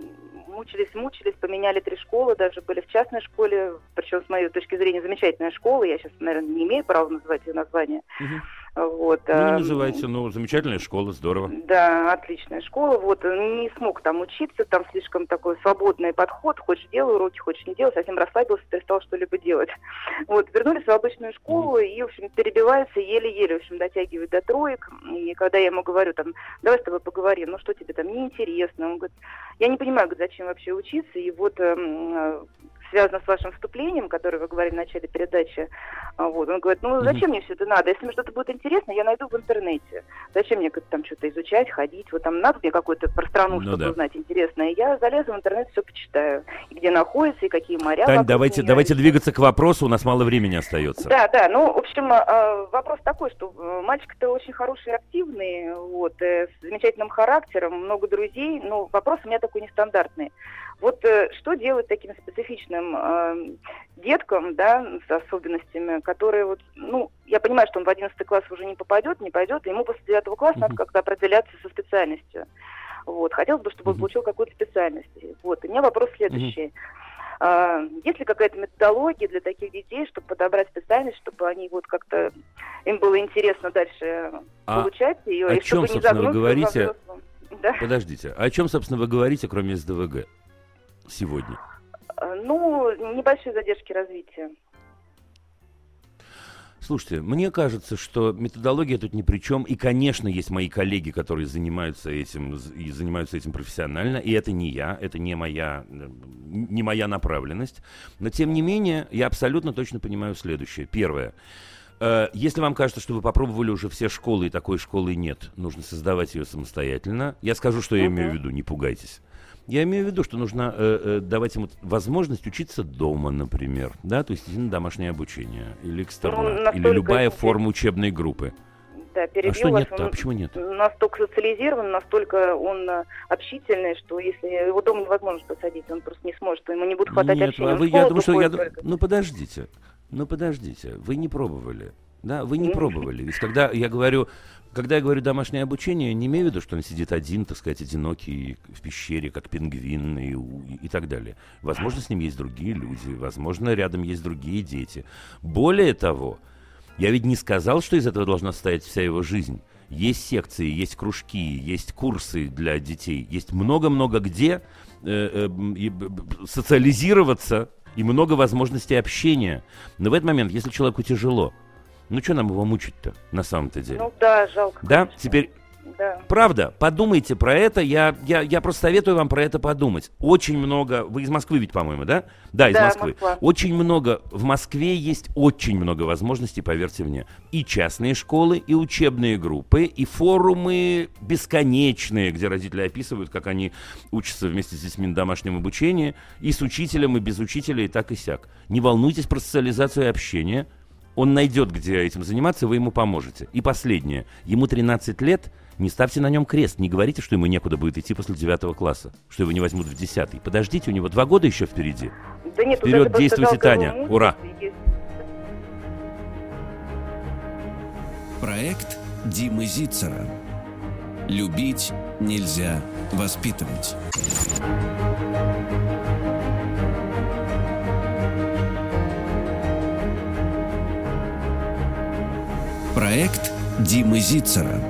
мучились, мучились, поменяли три школы, даже были в частной школе, причем с моей точки зрения замечательная школа, я сейчас, наверное, не имею права называть ее название. Угу. Вот, ну, не называйте, ну, замечательная школа, здорово. Да, отличная школа. Вот, не смог там учиться, там слишком такой свободный подход. Хочешь делай уроки, хочешь не делай. Совсем расслабился, перестал что-либо делать. Вот, вернулись в обычную школу и, в общем, перебивается еле-еле, в общем, дотягивает до троек. И когда я ему говорю, там, давай с тобой поговорим, ну, что тебе там неинтересно? Он говорит, я не понимаю, зачем вообще учиться. И вот э, связано с вашим вступлением, которое вы говорили в начале передачи. А, вот. Он говорит, ну зачем мне все это надо? Если мне что-то будет интересно, я найду в интернете. Зачем мне там что-то изучать, ходить? Вот там надо мне какую-то про страну, ну, чтобы да. узнать интересное. Я залезу в интернет, все почитаю. И где находится, и какие моря. Тань, давайте, меня. давайте двигаться к вопросу, у нас мало времени остается. Да, да. Ну, в общем, а, вопрос такой, что э, мальчик-то очень хороший, активный, вот, э, с замечательным характером, много друзей, но вопрос у меня такой нестандартный. Вот э, что делать таким специфичным э, деткам, да, с особенностями, которые вот, ну, я понимаю, что он в 11 класс уже не попадет, не пойдет, ему после 9 класса mm-hmm. надо как-то определяться со специальностью. Вот, хотелось бы, чтобы он получил какую-то специальность. Вот, и у меня вопрос следующий. Mm-hmm. А, есть ли какая-то методология для таких детей, чтобы подобрать специальность, чтобы они вот как-то им было интересно дальше а получать ее, о и чем, чтобы собственно, не вы говорите? Да? Подождите, о чем, собственно, вы говорите, кроме СДВГ? Сегодня? Э, ну, небольшие задержки развития. Слушайте, мне кажется, что методология тут ни при чем. И, конечно, есть мои коллеги, которые занимаются этим и занимаются этим профессионально. И это не я, это не моя, не моя направленность. Но, тем не менее, я абсолютно точно понимаю следующее. Первое. Э, если вам кажется, что вы попробовали уже все школы, и такой школы нет, нужно создавать ее самостоятельно. Я скажу, что я имею в виду, не пугайтесь. Я имею в виду, что нужно э, э, давать ему возможность учиться дома, например, да, то есть на домашнее обучение или экстернат, ну, или любая форма учебной группы. Да, а что нет А почему нет? Настолько социализирован, настолько он э, общительный, что если его дома невозможно посадить, он просто не сможет, ему не будет хватать нет, общения. А вы, я думаю, что я... Только. Ну подождите, ну подождите, вы не пробовали. Да, вы не пробовали. Ведь когда я говорю когда я говорю домашнее обучение, не имею в виду, что он сидит один, так сказать, одинокий в пещере, как пингвин и, и, и так далее. Возможно, с ним есть другие люди, возможно, рядом есть другие дети. Более того, я ведь не сказал, что из этого должна состоять вся его жизнь. Есть секции, есть кружки, есть курсы для детей, есть много-много где э, э, социализироваться и много возможностей общения. Но в этот момент, если человеку тяжело, ну что нам его мучить-то на самом-то деле? Ну да, жалко. Да, конечно. теперь да. Правда, подумайте про это. Я, я, я просто советую вам про это подумать. Очень много. Вы из Москвы ведь, по-моему, да? Да, из да, Москвы. Москва. Очень много. В Москве есть очень много возможностей, поверьте мне. И частные школы, и учебные группы, и форумы бесконечные, где родители описывают, как они учатся вместе с детьми на домашнем обучении, и с учителем, и без учителя, и так и сяк. Не волнуйтесь про социализацию и общение он найдет, где этим заниматься, вы ему поможете. И последнее. Ему 13 лет, не ставьте на нем крест, не говорите, что ему некуда будет идти после 9 класса, что его не возьмут в 10. Подождите, у него два года еще впереди. Да нет, Вперед, действуйте, Таня. Ура! Проект Димы Зицера. Любить нельзя воспитывать. Проект Димы Зицера.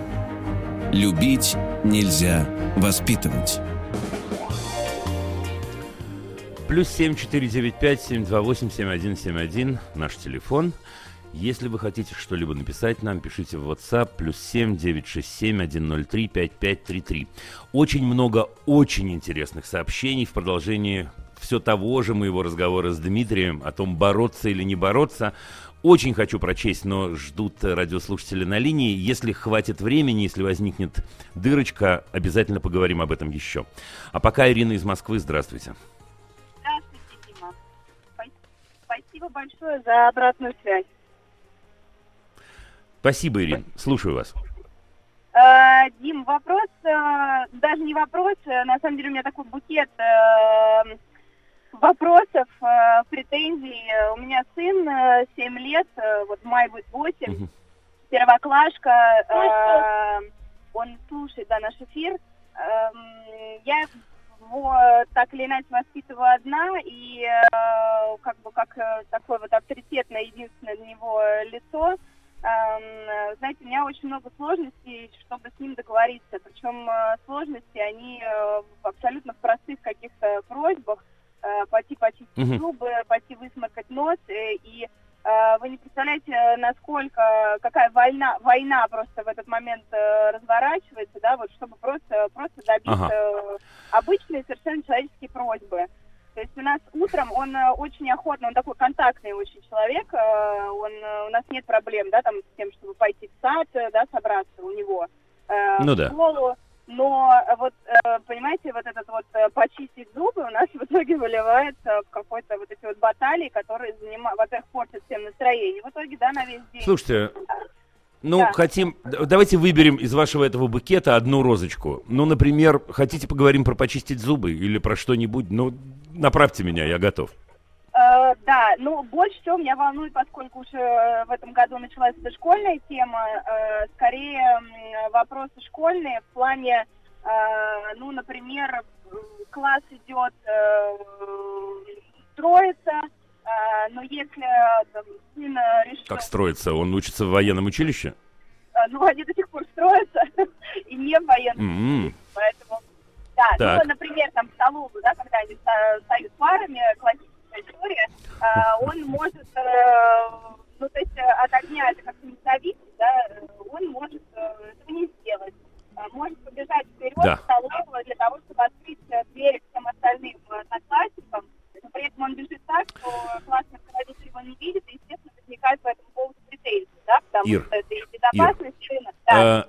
Любить нельзя воспитывать. Плюс семь четыре девять пять семь два восемь семь один семь один наш телефон. Если вы хотите что-либо написать нам, пишите в WhatsApp плюс семь девять шесть семь один ноль три пять пять три три. Очень много очень интересных сообщений в продолжении все того же моего разговора с Дмитрием о том, бороться или не бороться. Очень хочу прочесть, но ждут радиослушатели на линии. Если хватит времени, если возникнет дырочка, обязательно поговорим об этом еще. А пока Ирина из Москвы, здравствуйте. Спасибо большое за обратную связь. Спасибо, Ирина. Слушаю вас. Э, Дим, вопрос, э, даже не вопрос, э, на самом деле у меня такой букет вопросов, претензий. У меня сын 7 лет, вот в мае будет 8, угу. первоклашка, он слушает, да, наш эфир. Эм, я его так или иначе воспитываю одна, и э, как бы как э, такое вот авторитетное единственное для него лицо. Э, знаете, у меня очень много сложностей, чтобы с ним договориться. Причем э, сложности, они э, абсолютно в простых каких-то просьбах. Э, пойти почистить uh-huh. зубы, пойти высморкать нос. Э, и э, вы не представляете, насколько, какая война, война просто в этот момент разворачивается, да, вот чтобы просто, просто добиться ага обычные совершенно человеческие просьбы. То есть у нас утром он очень охотно, он такой контактный очень человек, он, у нас нет проблем, да, там с тем, чтобы пойти в сад, да, собраться у него ну, в да. школу. Но вот, понимаете, вот этот вот почистить зубы у нас в итоге выливается в какой-то вот эти вот баталии, которые занимают, во-первых, портят всем настроение. В итоге, да, на весь день. Слушайте, ну, да. хотим... Давайте выберем из вашего этого букета одну розочку. Ну, например, хотите поговорим про почистить зубы или про что-нибудь? Ну, направьте меня, я готов. Э, да, ну, больше всего меня волнует, поскольку уже в этом году началась эта школьная тема, э, скорее э, вопросы школьные в плане, э, ну, например, класс идет э, строится, но если там, сын решил... Как строится? Он учится в военном училище? Ну, они до сих пор строятся, и не в военном mm-hmm. поэтому... Да, ну, так. ну, например, там, в столовую, да, когда они стоят парами, классическая история, а, он может, э, ну, то есть от огня это как-то не зависит, да, он может э, этого не сделать. Может побежать вперед да. в столовую для того, чтобы открыть э, дверь всем остальным одноклассникам, но при этом он бежит так, что классный руководитель его не видит, и, естественно, возникает по этому поводу претензии, да, потому Ир, что это и безопасность Ир, сына. Да, а...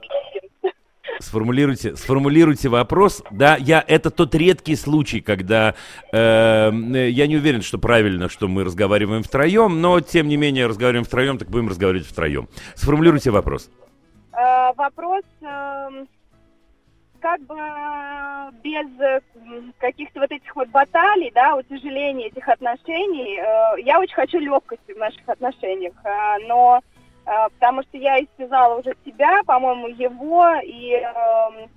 Сформулируйте, сформулируйте вопрос. Да, я это тот редкий случай, когда э, я не уверен, что правильно, что мы разговариваем втроем, но тем не менее разговариваем втроем, так будем разговаривать втроем. Сформулируйте вопрос. Э, вопрос э, как бы без каких-то вот этих вот баталий, да, утяжеления этих отношений, э, я очень хочу легкости в наших отношениях, э, но потому что я истязала уже себя, по-моему, его, и э,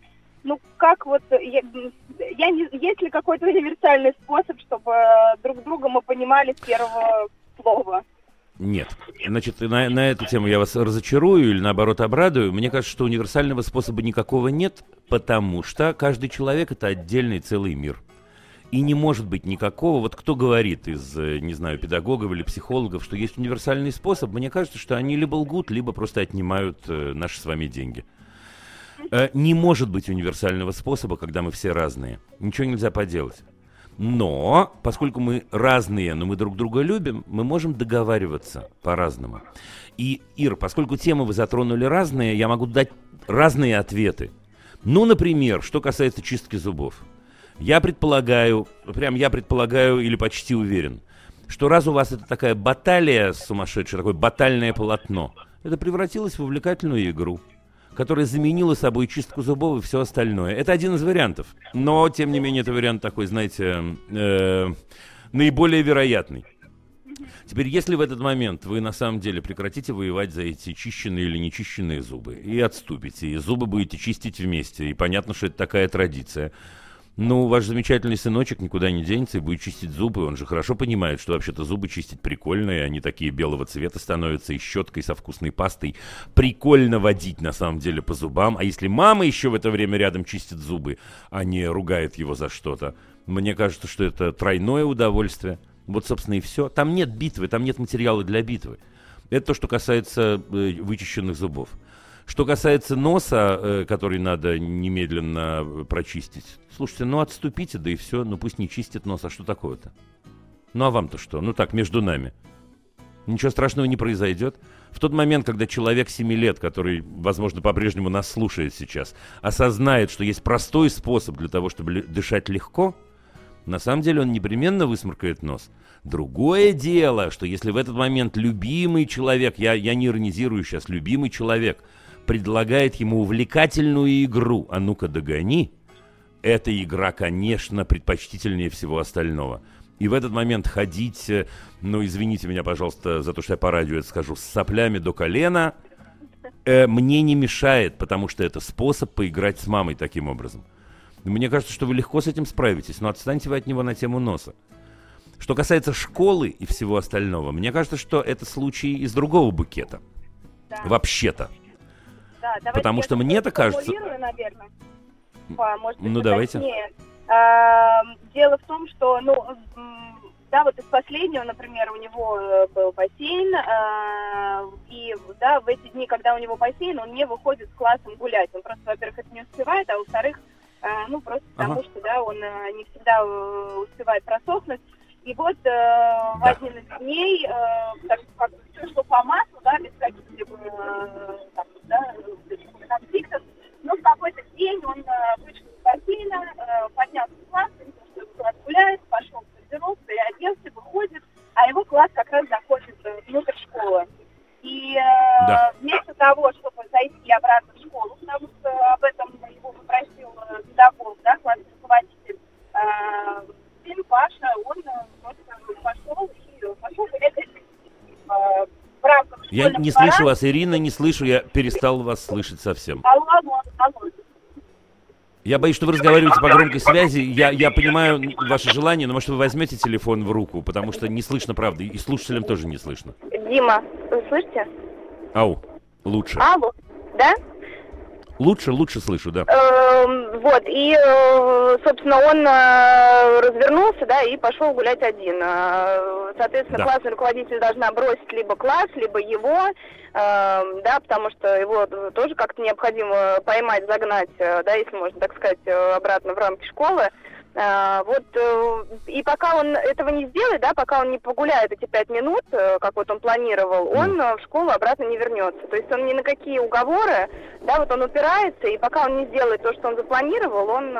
ну как вот, я, я не, есть ли какой-то универсальный способ, чтобы друг друга мы понимали с первого слова? Нет. Значит, на, на эту тему я вас разочарую или наоборот обрадую. Мне кажется, что универсального способа никакого нет, потому что каждый человек это отдельный целый мир. И не может быть никакого, вот кто говорит из, э, не знаю, педагогов или психологов, что есть универсальный способ, мне кажется, что они либо лгут, либо просто отнимают э, наши с вами деньги. Э, не может быть универсального способа, когда мы все разные. Ничего нельзя поделать. Но, поскольку мы разные, но мы друг друга любим, мы можем договариваться по-разному. И, Ир, поскольку темы вы затронули разные, я могу дать разные ответы. Ну, например, что касается чистки зубов. Я предполагаю, прям я предполагаю или почти уверен, что раз у вас это такая баталия сумасшедшая, такое батальное полотно, это превратилось в увлекательную игру которая заменила собой чистку зубов и все остальное. Это один из вариантов. Но, тем не менее, это вариант такой, знаете, э, наиболее вероятный. Теперь, если в этот момент вы на самом деле прекратите воевать за эти чищенные или нечищенные зубы и отступите, и зубы будете чистить вместе, и понятно, что это такая традиция, Ну, ваш замечательный сыночек никуда не денется и будет чистить зубы. Он же хорошо понимает, что вообще-то зубы чистить прикольно, и они такие белого цвета становятся, и щеткой со вкусной пастой. Прикольно водить, на самом деле, по зубам. А если мама еще в это время рядом чистит зубы, а не ругает его за что-то, мне кажется, что это тройное удовольствие. Вот, собственно, и все. Там нет битвы, там нет материала для битвы. Это то, что касается э, вычищенных зубов. Что касается носа, э, который надо немедленно прочистить, слушайте, ну отступите, да и все, ну пусть не чистит нос, а что такое-то? Ну а вам-то что? Ну так, между нами. Ничего страшного не произойдет. В тот момент, когда человек 7 лет, который, возможно, по-прежнему нас слушает сейчас, осознает, что есть простой способ для того, чтобы дышать легко, на самом деле он непременно высморкает нос. Другое дело, что если в этот момент любимый человек, я, я не иронизирую сейчас, любимый человек – предлагает ему увлекательную игру «А ну-ка догони», эта игра, конечно, предпочтительнее всего остального. И в этот момент ходить, э, ну, извините меня, пожалуйста, за то, что я по радио это скажу, с соплями до колена, э, мне не мешает, потому что это способ поиграть с мамой таким образом. Мне кажется, что вы легко с этим справитесь, но отстаньте вы от него на тему носа. Что касается школы и всего остального, мне кажется, что это случай из другого букета. Да. Вообще-то. Да, Потому что мне-то кажется... наверное. Может быть, ну, давайте. А, дело в том, что, ну, да, вот из последнего, например, у него э, был бассейн, э, и, да, в эти дни, когда у него бассейн, он не выходит с классом гулять. Он просто, во-первых, это не успевает, а во-вторых, э, ну, просто ага. потому что, да, он э, не всегда успевает просохнуть. И вот э, в один из дней, э, так, как все шло по маслу, да, без каких-либо э, там, да, конфликтов, но в какой-то день он э, вышел из бассейна, э, поднялся в класс, что класс гуляет, пошел в гардероб, переоделся, выходит, а его класс как раз заходит э, внутрь школы. И э, да. вместо того, чтобы зайти обратно в школу, потому что об этом его попросил э, педагог, да, классный руководитель, э, сын Паша, он э, просто пошел и пошел гулять э, в рамках Я не слышу вас, Ирина, не слышу, я перестал вас слышать совсем. Алло, алло, алло. Я боюсь, что вы разговариваете по громкой связи. Я, я понимаю ваше желание, но может вы возьмете телефон в руку, потому что не слышно, правда, и слушателям тоже не слышно. Дима, вы слышите? Ау, лучше. Алло, да? Лучше, лучше слышу, да. Эм, вот, и, э, собственно, он э, развернулся, да, и пошел гулять один. Э, соответственно, да. классный руководитель должна бросить либо класс, либо его, эм, да, потому что его тоже как-то необходимо поймать, загнать, да, если можно так сказать, обратно в рамки школы. А, вот, э, и пока он этого не сделает, да, пока он не погуляет эти пять минут, э, как вот он планировал, он э, в школу обратно не вернется. То есть он ни на какие уговоры, да, вот он упирается, и пока он не сделает то, что он запланировал, он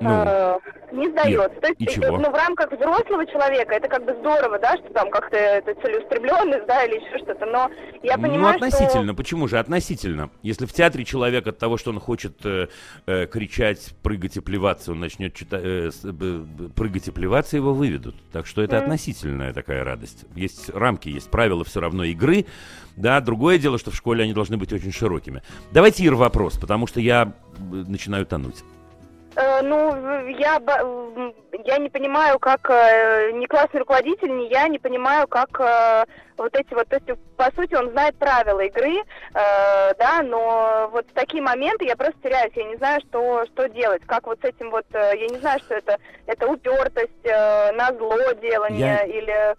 ну, э, не сдается. То есть, и чего? ну, в рамках взрослого человека это как бы здорово, да, что там как-то это целеустремленность, да, или еще что-то, но я ну, понимаю, Ну, относительно, что... почему же относительно? Если в театре человек от того, что он хочет э, э, кричать, прыгать и плеваться, он начнет читать, э, э, прыгать и плеваться, его выведут. Так что это mm. относительная такая радость. Есть рамки, есть правила все равно игры, да, другое дело, что в школе они должны быть очень широкими. Давайте, Ир, вопрос, потому что я э, начинаю тонуть. Э, ну, я, я не понимаю, как э, ни классный руководитель, ни я не понимаю, как э, вот эти вот, то есть, по сути, он знает правила игры, да, но вот в такие моменты я просто теряюсь, я не знаю, что, что делать, как вот с этим вот, я не знаю, что это, это упертость, на зло делание я... или...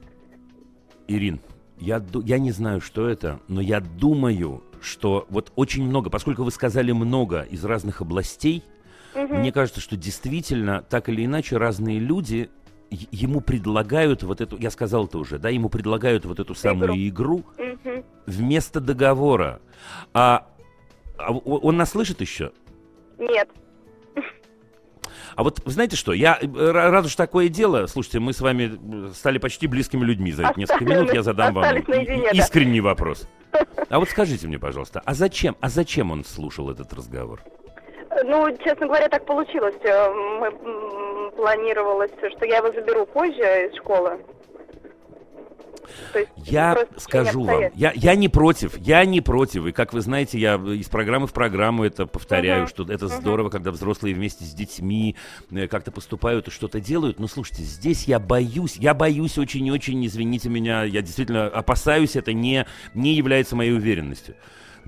Ирин, я, я не знаю, что это, но я думаю, что вот очень много, поскольку вы сказали много из разных областей, Угу. Мне кажется, что действительно, так или иначе, разные люди ему предлагают вот эту, я сказал это уже, да, ему предлагают вот эту самую игру, угу. вместо договора. А, а он нас слышит еще? Нет. А вот знаете что, я э, рад, что такое дело. Слушайте, мы с вами э, стали почти близкими людьми за эти несколько минут. Я задам вам наедине, искренний да. вопрос. А вот скажите мне, пожалуйста, а зачем, а зачем он слушал этот разговор? Ну, честно говоря, так получилось. Э, мы планировалось, что я его заберу позже из школы. есть, я скажу вам, я, я не против, я не против. И как вы знаете, я из программы в программу это повторяю, uh-huh. что это uh-huh. здорово, когда взрослые вместе с детьми э, как-то поступают и что-то делают. Но слушайте, здесь я боюсь, я боюсь очень-очень, извините меня, я действительно опасаюсь, это не, не является моей уверенностью.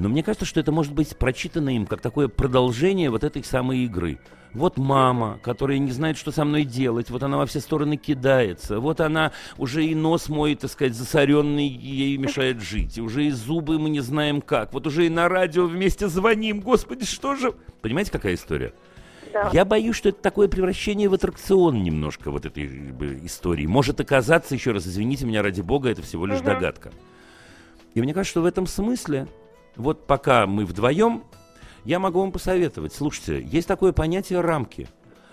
Но мне кажется, что это может быть прочитано им как такое продолжение вот этой самой игры. Вот мама, которая не знает, что со мной делать. Вот она во все стороны кидается. Вот она уже и нос мой, так сказать, засоренный, ей мешает жить. И уже и зубы мы не знаем как. Вот уже и на радио вместе звоним. Господи, что же... Понимаете, какая история? Да. Я боюсь, что это такое превращение в аттракцион немножко вот этой истории. Может оказаться, еще раз, извините меня, ради бога, это всего лишь угу. догадка. И мне кажется, что в этом смысле, вот пока мы вдвоем, я могу вам посоветовать. Слушайте, есть такое понятие рамки.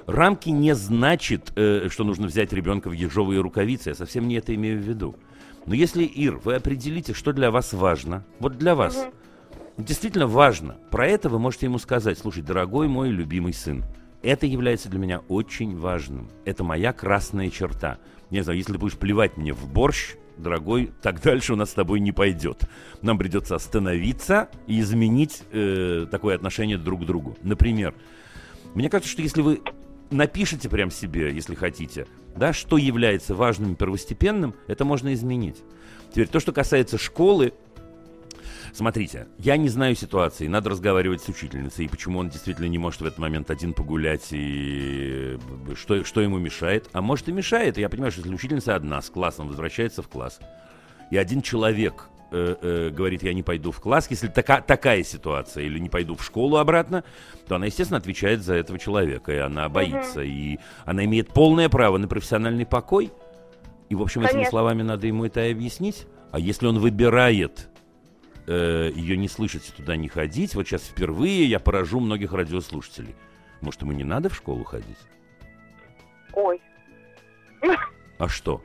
Рамки не значит, э, что нужно взять ребенка в ежовые рукавицы. Я совсем не это имею в виду. Но если, Ир, вы определите, что для вас важно, вот для вас, угу. действительно важно, про это вы можете ему сказать, слушай, дорогой мой любимый сын, это является для меня очень важным. Это моя красная черта. Не знаю, если ты будешь плевать мне в борщ, дорогой, так дальше у нас с тобой не пойдет. Нам придется остановиться и изменить э, такое отношение друг к другу. Например, мне кажется, что если вы напишите прям себе, если хотите, да, что является важным и первостепенным, это можно изменить. Теперь то, что касается школы, Смотрите, я не знаю ситуации, надо разговаривать с учительницей, и почему он действительно не может в этот момент один погулять, и что, что ему мешает. А может и мешает, я понимаю, что если учительница одна с классом возвращается в класс, и один человек э, э, говорит, я не пойду в класс, если така, такая ситуация, или не пойду в школу обратно, то она, естественно, отвечает за этого человека, и она боится, угу. и она имеет полное право на профессиональный покой. И, в общем, Конечно. этими словами надо ему это и объяснить. А если он выбирает э, ее не слышать и туда не ходить, вот сейчас впервые я поражу многих радиослушателей. Может, ему не надо в школу ходить? Ой. А что?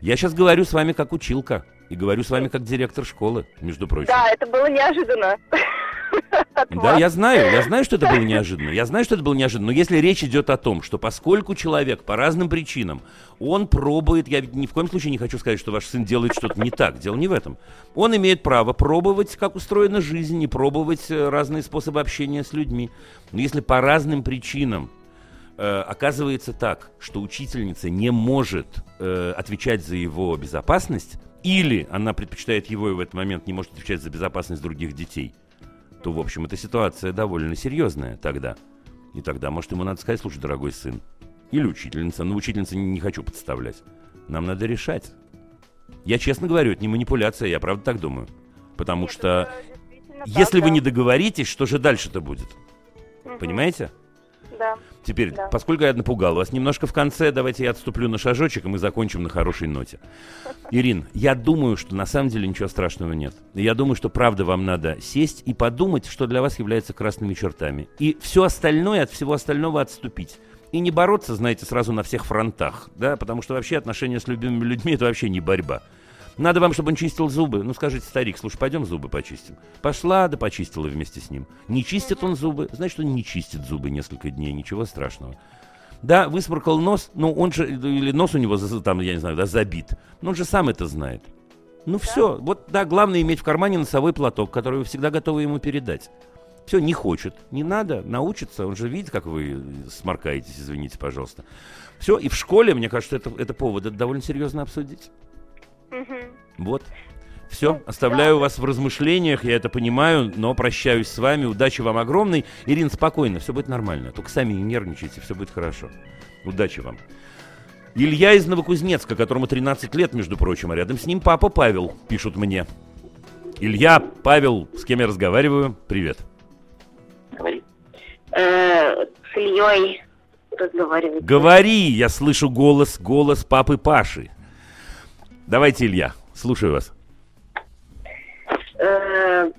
Я сейчас говорю с вами как училка. И говорю с вами как директор школы, между прочим. Да, это было неожиданно. Да, я знаю, я знаю, что это было неожиданно. Я знаю, что это было неожиданно. Но если речь идет о том, что поскольку человек по разным причинам, он пробует, я ни в коем случае не хочу сказать, что ваш сын делает что-то не так. Дело не в этом. Он имеет право пробовать, как устроена жизнь, и пробовать э, разные способы общения с людьми. Но если по разным причинам э, оказывается так, что учительница не может э, отвечать за его безопасность, или она предпочитает его и в этот момент не может отвечать за безопасность других детей – то, в общем, эта ситуация довольно серьезная тогда. И тогда, может, ему надо сказать, слушай, дорогой сын, или учительница, но учительница не, не хочу подставлять. Нам надо решать. Я честно говорю, это не манипуляция, я правда так думаю. Потому Нет, что если так, вы не договоритесь, что же дальше-то будет? Угу. Понимаете? Да. Теперь, да. поскольку я напугал вас немножко в конце, давайте я отступлю на шажочек, и мы закончим на хорошей ноте. Ирин, я думаю, что на самом деле ничего страшного нет. Я думаю, что правда вам надо сесть и подумать, что для вас является красными чертами. И все остальное, от всего остального отступить. И не бороться, знаете, сразу на всех фронтах, да, потому что вообще отношения с любимыми людьми – это вообще не борьба. Надо вам, чтобы он чистил зубы. Ну, скажите, старик, слушай, пойдем зубы почистим. Пошла, да почистила вместе с ним. Не чистит он зубы, значит, он не чистит зубы несколько дней, ничего страшного. Да, высморкал нос, но он же, или нос у него, там, я не знаю, да, забит. Но он же сам это знает. Ну да? все, вот, да, главное иметь в кармане носовой платок, который вы всегда готовы ему передать. Все, не хочет, не надо, научится, он же видит, как вы сморкаетесь, извините, пожалуйста. Все, и в школе, мне кажется, это, это повод это довольно серьезно обсудить. Угу. Вот. Все, ну, оставляю да. вас в размышлениях, я это понимаю, но прощаюсь с вами. Удачи вам огромной. Ирина, спокойно, все будет нормально. Только сами не нервничайте, все будет хорошо. Удачи вам. Илья из Новокузнецка, которому 13 лет, между прочим, а рядом с ним папа Павел, пишут мне. Илья, Павел, с кем я разговариваю? Привет. Говори. Э, с Ильей разговариваю. Говори, я слышу голос, голос папы Паши. Давайте, Илья, слушаю вас. Э,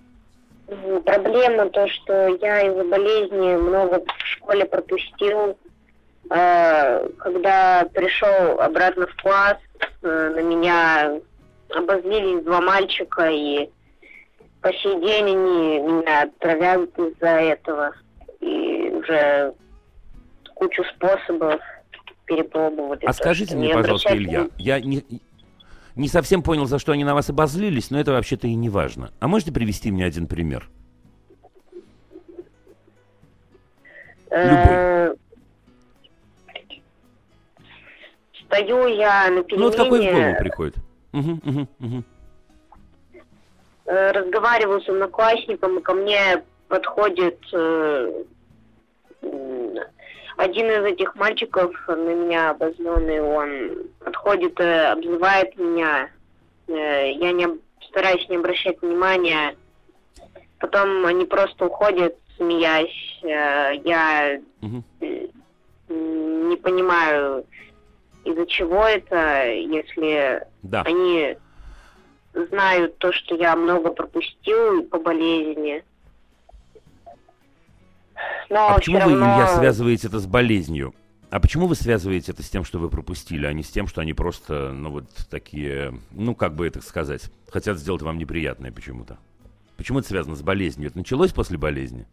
проблема то, что я из-за болезни много в школе пропустил. Э, когда пришел обратно в класс, э, на меня обозлились два мальчика, и по сей день они меня травят из-за этого. И уже кучу способов перепробовали. А скажите мне, пожалуйста, Илья, я не, Не совсем понял, за что они на вас обозлились, но это вообще-то и не важно. А можете привести мне один пример? Любой. Стою я на перемене... Ну вот какой в голову приходит? Угу, угу, угу. Разговариваю с одноклассником, и ко мне подходит э, один из этих мальчиков на меня обозленный, он подходит, э, обзывает меня. Э, я не стараюсь не обращать внимания. Потом они просто уходят, смеясь. Э, я угу. не понимаю, из-за чего это, если да. они знают то, что я много пропустил по болезни. Но а почему равно... вы, Илья, связываете это с болезнью? А почему вы связываете это с тем, что вы пропустили, а не с тем, что они просто, ну вот такие, ну как бы это сказать, хотят сделать вам неприятное почему-то? Почему это связано с болезнью? Это началось после болезни?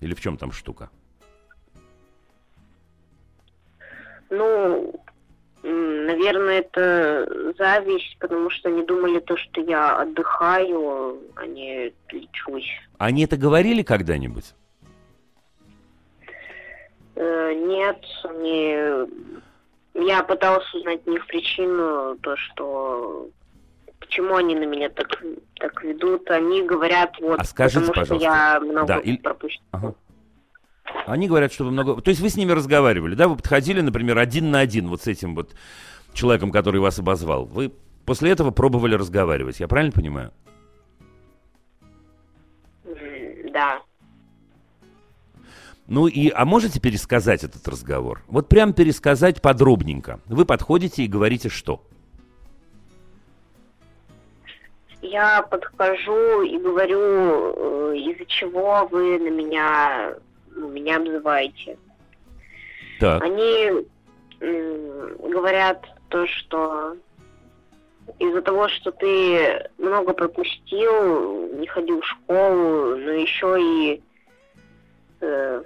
Или в чем там штука? Ну, наверное, это зависть, потому что они думали то, что я отдыхаю, а не лечусь. Они это говорили когда-нибудь? Э, нет, не... Я пытался узнать у них причину, то, что почему они на меня так, так ведут. Они говорят, вот, а скажите, потому пожалуйста. что я много да, и... пропустил. Ага. Они говорят, что вы много... То есть вы с ними разговаривали, да? Вы подходили, например, один на один вот с этим вот человеком, который вас обозвал. Вы после этого пробовали разговаривать, я правильно понимаю? Да. Ну и, а можете пересказать этот разговор? Вот прям пересказать подробненько. Вы подходите и говорите что? Я подхожу и говорю, э, из-за чего вы на меня, меня обзываете. Так. Они говорят то, что из-за того, что ты много пропустил, не ходил в школу, но еще и э,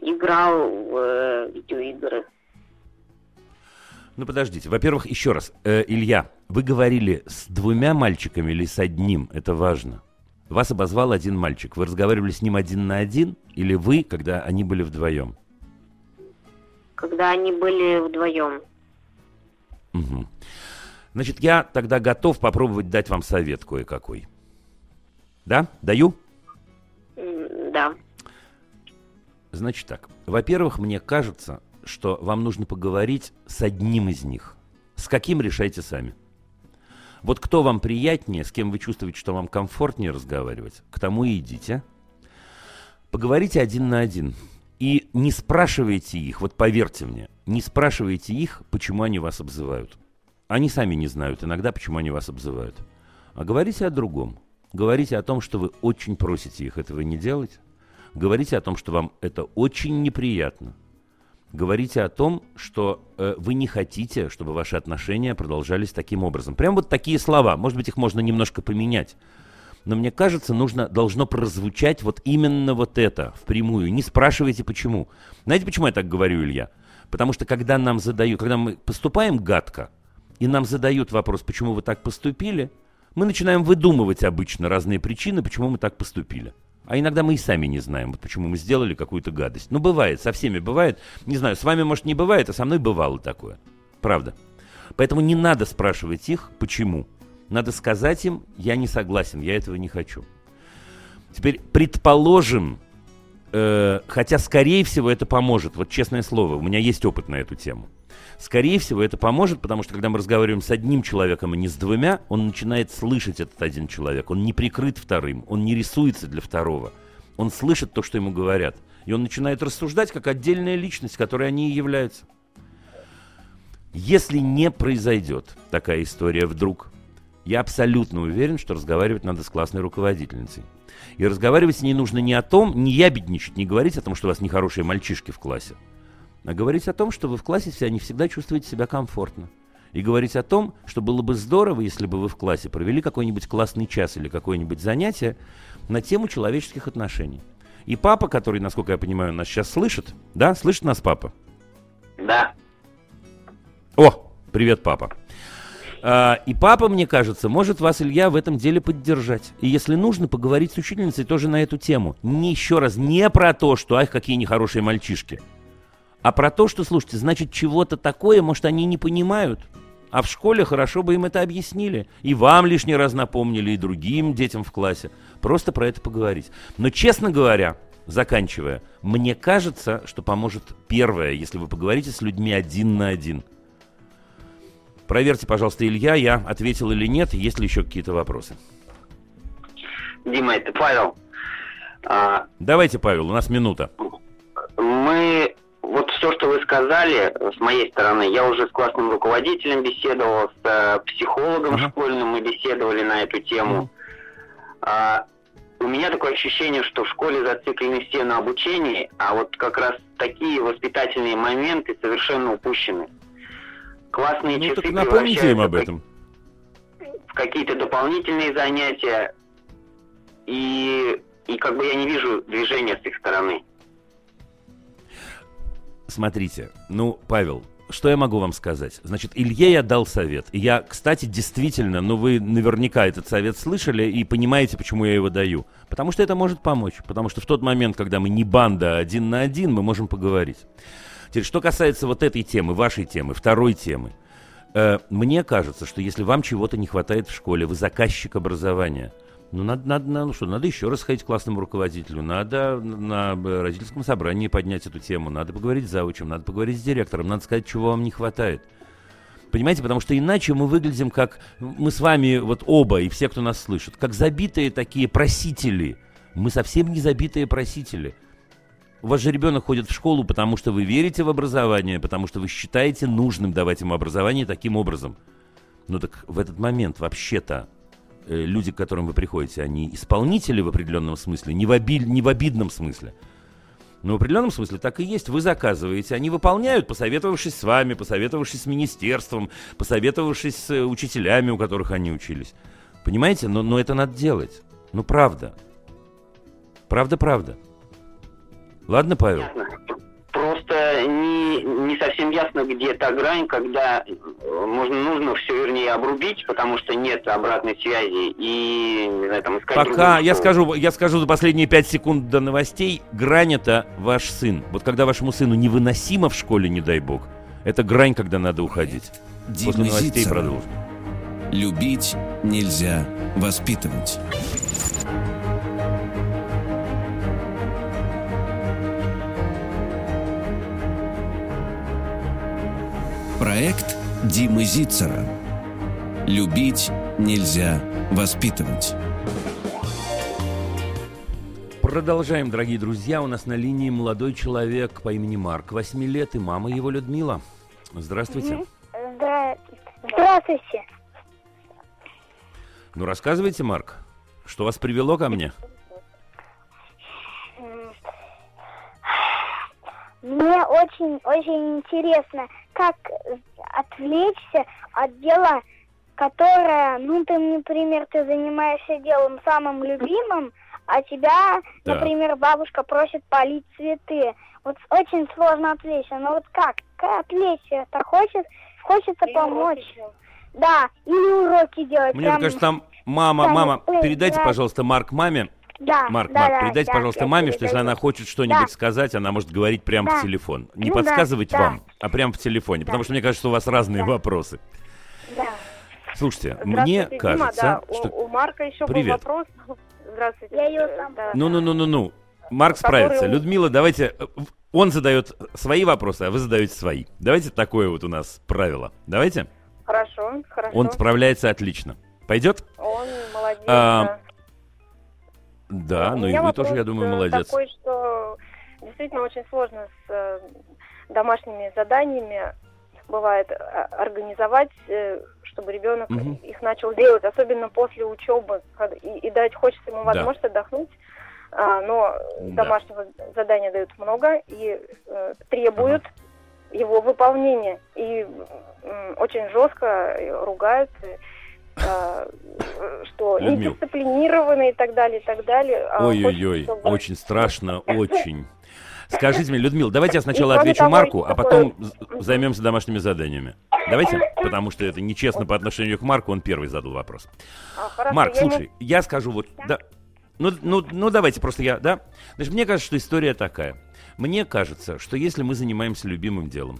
играл в э, видеоигры. Ну подождите, во-первых, еще раз, э, Илья, вы говорили с двумя мальчиками или с одним? Это важно. Вас обозвал один мальчик. Вы разговаривали с ним один на один или вы, когда они были вдвоем? Когда они были вдвоем. Угу. Значит, я тогда готов попробовать дать вам совет кое-какой. Да? Даю? Да. Значит так. Во-первых, мне кажется, что вам нужно поговорить с одним из них. С каким решайте сами. Вот кто вам приятнее, с кем вы чувствуете, что вам комфортнее разговаривать, к тому и идите. Поговорите один на один. И не спрашивайте их, вот поверьте мне, не спрашивайте их, почему они вас обзывают. Они сами не знают иногда, почему они вас обзывают. А говорите о другом. Говорите о том, что вы очень просите их этого не делать, Говорите о том, что вам это очень неприятно. Говорите о том, что э, вы не хотите, чтобы ваши отношения продолжались таким образом. Прям вот такие слова. Может быть, их можно немножко поменять. Но мне кажется, нужно, должно прозвучать вот именно вот это впрямую. Не спрашивайте почему. Знаете, почему я так говорю, Илья? Потому что когда нам задают, когда мы поступаем гадко, и нам задают вопрос, почему вы так поступили, мы начинаем выдумывать обычно разные причины, почему мы так поступили. А иногда мы и сами не знаем, вот почему мы сделали какую-то гадость. Ну, бывает, со всеми бывает. Не знаю, с вами, может, не бывает, а со мной бывало такое. Правда. Поэтому не надо спрашивать их, почему. Надо сказать им, я не согласен, я этого не хочу. Теперь, предположим, э, хотя, скорее всего, это поможет. Вот честное слово, у меня есть опыт на эту тему. Скорее всего, это поможет, потому что когда мы разговариваем с одним человеком, а не с двумя, он начинает слышать этот один человек. Он не прикрыт вторым, он не рисуется для второго. Он слышит то, что ему говорят. И он начинает рассуждать как отдельная личность, которой они и являются. Если не произойдет такая история вдруг, я абсолютно уверен, что разговаривать надо с классной руководительницей. И разговаривать с ней нужно не о том, не ябедничать, не говорить о том, что у вас нехорошие мальчишки в классе а говорить о том, что вы в классе себя не всегда чувствуете себя комфортно. И говорить о том, что было бы здорово, если бы вы в классе провели какой-нибудь классный час или какое-нибудь занятие на тему человеческих отношений. И папа, который, насколько я понимаю, нас сейчас слышит, да, слышит нас папа? Да. О, привет, папа. А, и папа, мне кажется, может вас, Илья, в этом деле поддержать. И если нужно, поговорить с учительницей тоже на эту тему. Не еще раз, не про то, что, ах, какие нехорошие мальчишки. А про то, что, слушайте, значит, чего-то такое, может, они не понимают. А в школе хорошо бы им это объяснили. И вам лишний раз напомнили, и другим детям в классе. Просто про это поговорить. Но, честно говоря, заканчивая, мне кажется, что поможет первое, если вы поговорите с людьми один на один. Проверьте, пожалуйста, Илья, я ответил или нет, есть ли еще какие-то вопросы. Дима, это Павел. А, Давайте, Павел, у нас минута. Мы, вот все, что вы сказали, с моей стороны, я уже с классным руководителем беседовал, с э, психологом ага. школьным мы беседовали на эту тему. А, у меня такое ощущение, что в школе зациклены все на обучении, а вот как раз такие воспитательные моменты совершенно упущены. Классные ну, часы так напомните им об этом. В какие-то дополнительные занятия. И, и как бы я не вижу движения с их стороны. Смотрите, ну, Павел, что я могу вам сказать? Значит, Илье я дал совет. Я, кстати, действительно, ну вы наверняка этот совет слышали и понимаете, почему я его даю. Потому что это может помочь. Потому что в тот момент, когда мы не банда а один на один, мы можем поговорить. Теперь, что касается вот этой темы, вашей темы, второй темы. Э, мне кажется, что если вам чего-то не хватает в школе, вы заказчик образования – ну, надо, надо, ну что, надо еще раз сходить к классному руководителю, надо на родительском собрании поднять эту тему, надо поговорить с заучем, надо поговорить с директором, надо сказать, чего вам не хватает. Понимаете, потому что иначе мы выглядим как, мы с вами вот оба и все, кто нас слышит, как забитые такие просители. Мы совсем не забитые просители. У вас же ребенок ходит в школу, потому что вы верите в образование, потому что вы считаете нужным давать ему образование таким образом. Ну так в этот момент вообще-то Э, люди, к которым вы приходите, они исполнители в определенном смысле, не в, оби... не в обидном смысле. Но в определенном смысле так и есть. Вы заказываете, они выполняют, посоветовавшись с вами, посоветовавшись с министерством, посоветовавшись с э, учителями, у которых они учились. Понимаете? Но, но это надо делать. Ну, правда. Правда-правда. Ладно, Павел? Просто не, не совсем ясно, где та грань, когда э, можно, нужно все, вернее, обрубить, потому что нет обратной связи, и не знаю, там, искать Пока, я скажу, я скажу за последние пять секунд до новостей, грань это ваш сын. Вот когда вашему сыну невыносимо в школе, не дай бог, это грань, когда надо уходить. Дима После новостей продолжим. Любить нельзя воспитывать. Проект Димы Зицера. Любить нельзя воспитывать. Продолжаем, дорогие друзья. У нас на линии молодой человек по имени Марк, 8 лет, и мама его Людмила. Здравствуйте. Здравствуйте. Ну, рассказывайте, Марк, что вас привело ко мне? Мне очень, очень интересно, как отвлечься от дела, которое, ну, ты, например, ты занимаешься делом самым любимым, а тебя, да. например, бабушка просит полить цветы. Вот очень сложно отвлечься. Но вот как? Как отвлечься? Это хочет, хочется или помочь. Да, или уроки делать. Мне прям... кажется, там мама, мама, передайте, пожалуйста, Марк маме, да, Марк, да, Марк, да, передайте, да, пожалуйста, маме, что если она хочет что-нибудь да. сказать, она может говорить прямо да. в телефон. Не ну, подсказывать да, вам, а прямо в телефоне, да. потому что мне кажется, что у вас разные да. вопросы. Да. Слушайте, мне кажется, да. что... У, у Марка еще Привет. был вопрос. Здравствуйте. Я ее сам... Ну-ну-ну-ну-ну. Марк Который... справится. Людмила, давайте... Э, он задает свои вопросы, а вы задаете свои. Давайте такое вот у нас правило. Давайте? Хорошо, хорошо. Он справляется отлично. Пойдет? Он молодец, а, да. Да, ну и вы тоже, я думаю, молодец. такой, что действительно очень сложно с э, домашними заданиями бывает а, организовать, э, чтобы ребенок угу. их начал делать, особенно после учебы, и, и дать хочется ему возможность да. отдохнуть, а, но да. домашнего задания дают много и э, требуют ага. его выполнения и э, очень жестко ругают. А, что Людмил. недисциплинированные и так далее, и так далее. А Ой-ой-ой, чтобы... очень страшно, очень. Скажите мне, Людмила, давайте я сначала отвечу того, Марку, а потом займемся домашними заданиями. Давайте, потому что это нечестно по отношению к Марку, он первый задал вопрос. А, хорошо, Марк, я слушай, не... я скажу вот... Да. Ну, ну, ну, давайте просто я, да? Значит, мне кажется, что история такая. Мне кажется, что если мы занимаемся любимым делом,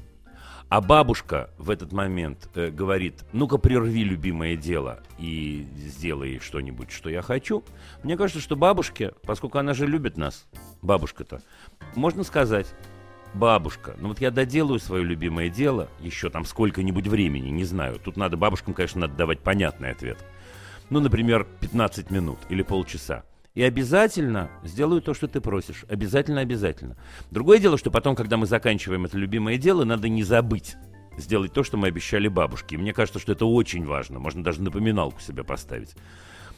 а бабушка в этот момент э, говорит, ну-ка прерви любимое дело и сделай что-нибудь, что я хочу. Мне кажется, что бабушке, поскольку она же любит нас, бабушка-то, можно сказать, бабушка, ну вот я доделаю свое любимое дело еще там сколько-нибудь времени, не знаю. Тут надо бабушкам, конечно, надо давать понятный ответ. Ну, например, 15 минут или полчаса. И обязательно сделаю то, что ты просишь. Обязательно, обязательно. Другое дело, что потом, когда мы заканчиваем это любимое дело, надо не забыть сделать то, что мы обещали бабушке. И мне кажется, что это очень важно. Можно даже напоминалку себе поставить.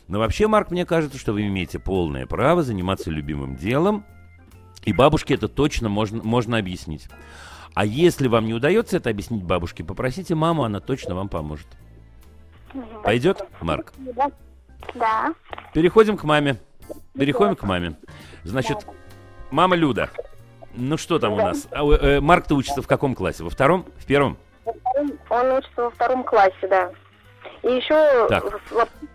Но вообще, Марк, мне кажется, что вы имеете полное право заниматься любимым делом. И бабушке это точно можно, можно объяснить. А если вам не удается это объяснить бабушке, попросите маму, она точно вам поможет. Пойдет, Марк? Да. Переходим к маме. Переходим к маме. Значит, мама Люда. Ну что там у нас? А, э, Марк-то учится в каком классе? Во втором? В первом? Он учится во втором классе, да. И еще так. вопрос,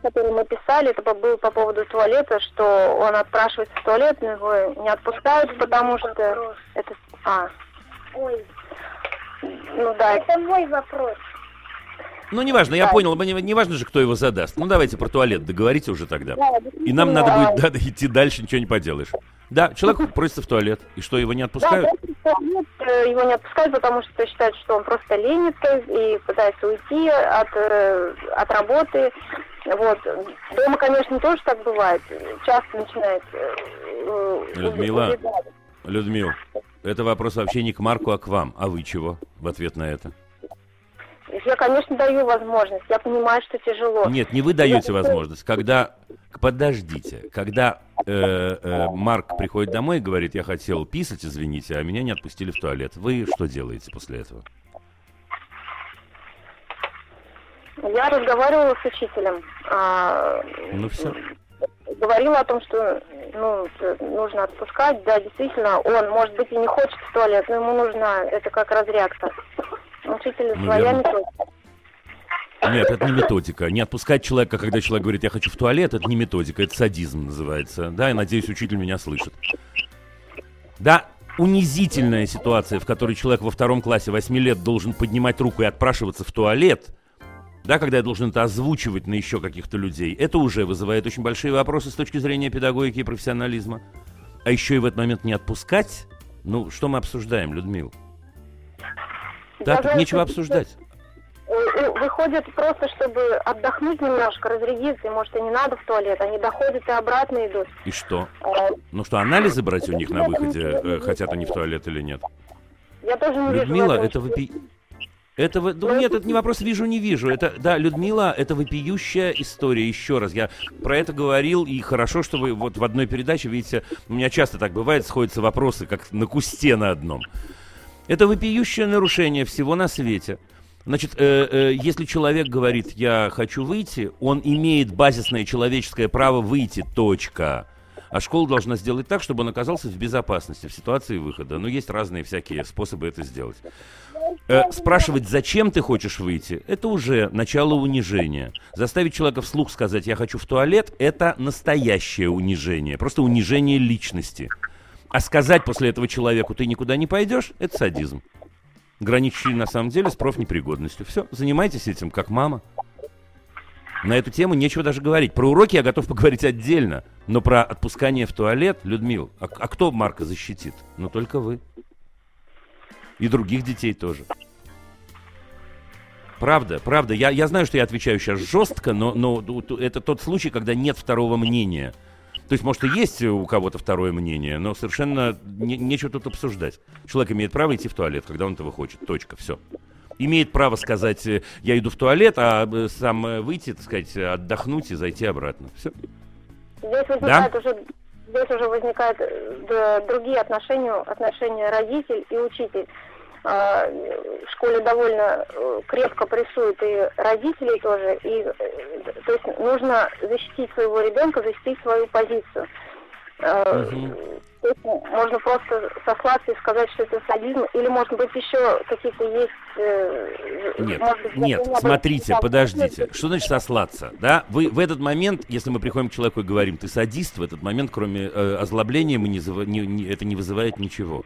который мы писали, это был по поводу туалета, что он отпрашивается в туалет, но его не отпускают, потому что это... А. Ой. Ну да. Это мой вопрос. Ну, неважно, я понял, не, не важно же, кто его задаст. Ну, давайте про туалет договорите уже тогда. И нам надо будет да, идти дальше, ничего не поделаешь. Да, человек просится в туалет. И что, его не отпускают? Да, нет, э, его не отпускают, потому что считают, что он просто ленится и пытается уйти от, э, от работы. Вот. Дома, конечно, тоже так бывает. Часто начинает... Э, Людмила, Людмила, это вопрос вообще не к Марку, а к вам. А вы чего в ответ на это? Я, конечно, даю возможность. Я понимаю, что тяжело. Нет, не вы даете возможность. Когда, подождите, когда э, э, Марк приходит домой и говорит, я хотел писать, извините, а меня не отпустили в туалет. Вы что делаете после этого? Я разговаривала с учителем. А, ну все. Говорила о том, что ну, нужно отпускать. Да, действительно, он, может быть, и не хочет в туалет, но ему нужна это как разрядка. Учитель ну, своя методика. Нет, это не методика. Не отпускать человека, когда человек говорит, я хочу в туалет, это не методика, это садизм называется. Да, я надеюсь, учитель меня слышит. Да, унизительная ситуация, в которой человек во втором классе 8 лет должен поднимать руку и отпрашиваться в туалет, да, когда я должен это озвучивать на еще каких-то людей, это уже вызывает очень большие вопросы с точки зрения педагогики и профессионализма. А еще и в этот момент не отпускать, ну, что мы обсуждаем, Людмила? Да, тут нечего обсуждать. Выходят просто, чтобы отдохнуть немножко, разрядиться, и может и не надо в туалет, они доходят и обратно идут. И что? А, ну что, анализы брать у них на выходе, э, хотят они в туалет или нет? Я тоже не Людмила, вижу это вопи... Это, вы... ну, нет, это не вопрос вижу, не вижу. Это, да, Людмила, это вопиющая история. Еще раз, я про это говорил, и хорошо, что вы вот в одной передаче, видите, у меня часто так бывает, сходятся вопросы, как на кусте на одном. Это вопиющее нарушение всего на свете. Значит, э, э, если человек говорит, я хочу выйти, он имеет базисное человеческое право выйти, точка. А школа должна сделать так, чтобы он оказался в безопасности в ситуации выхода. Но есть разные всякие способы это сделать. Э, спрашивать, зачем ты хочешь выйти, это уже начало унижения. Заставить человека вслух сказать, я хочу в туалет, это настоящее унижение. Просто унижение личности. А сказать после этого человеку ты никуда не пойдешь, это садизм. Граничащий на самом деле с профнепригодностью. Все, занимайтесь этим, как мама. На эту тему нечего даже говорить. Про уроки я готов поговорить отдельно. Но про отпускание в туалет, Людмил, а, а кто Марка защитит? Ну, только вы. И других детей тоже. Правда, правда. Я, я знаю, что я отвечаю сейчас жестко, но, но это тот случай, когда нет второго мнения. То есть, может, и есть у кого-то второе мнение, но совершенно не, нечего тут обсуждать. Человек имеет право идти в туалет, когда он этого хочет. Точка. Все. Имеет право сказать, э, я иду в туалет, а э, сам э, выйти, так сказать, отдохнуть и зайти обратно. Все. Здесь возникает да? уже здесь уже возникают другие отношения, отношения родитель и учитель. А, в школе довольно э, крепко прессуют и родители тоже, и э, то есть нужно защитить своего ребенка, защитить свою позицию. Угу. Можно просто сослаться и сказать, что это садизм, или, может быть, еще какие-то есть... Э, нет, быть, нет, смотрите, подождите. Что значит сослаться? Да? Вы в этот момент, если мы приходим к человеку и говорим, ты садист, в этот момент, кроме э, озлобления, мы не, не, не, это не вызывает ничего.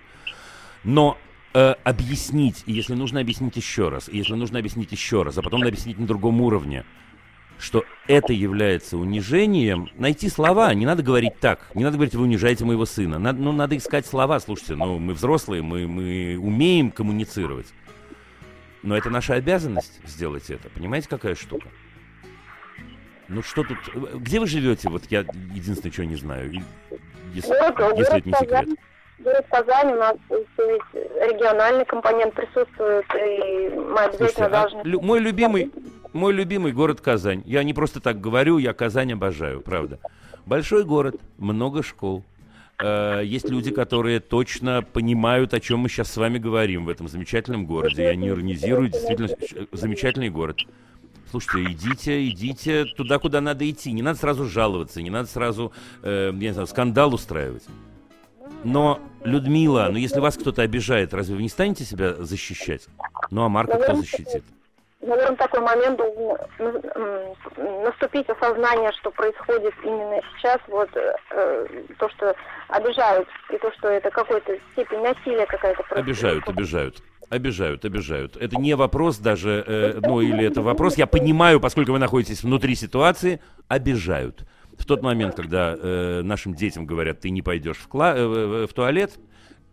Но э, объяснить, и если нужно объяснить еще раз, и если нужно объяснить еще раз, а потом объяснить на другом уровне, что это является унижением, найти слова, не надо говорить так, не надо говорить, вы унижаете моего сына, надо, ну, надо искать слова, слушайте, ну, мы взрослые, мы, мы умеем коммуницировать, но это наша обязанность сделать это, понимаете, какая штука? Ну что тут, где вы живете, вот я единственное, чего не знаю, если, если это не секрет. Город Казань, у нас региональный компонент присутствует, и мы обязательно Слушайте, а должны... лю- мой любимый, мой любимый город Казань. Я не просто так говорю, я Казань обожаю, правда. Большой город, много школ. Э, есть люди, которые точно понимают, о чем мы сейчас с вами говорим в этом замечательном городе. Я не иронизирую, действительно замечательный город. Слушайте, идите, идите туда, куда надо идти. Не надо сразу жаловаться, не надо сразу, э, я не знаю, скандал устраивать. Но, Людмила, ну если вас кто-то обижает, разве вы не станете себя защищать? Ну а Марка кто защитит? Наверное, такой момент должен наступить осознание, что происходит именно сейчас, вот э, то, что обижают, и то, что это какой-то степень насилия какая-то происходит. Обижают, обижают. Обижают, обижают. Это не вопрос даже, э, ну или это вопрос, я понимаю, поскольку вы находитесь внутри ситуации, обижают в тот момент, когда э, нашим детям говорят, ты не пойдешь в, кла- э, в туалет,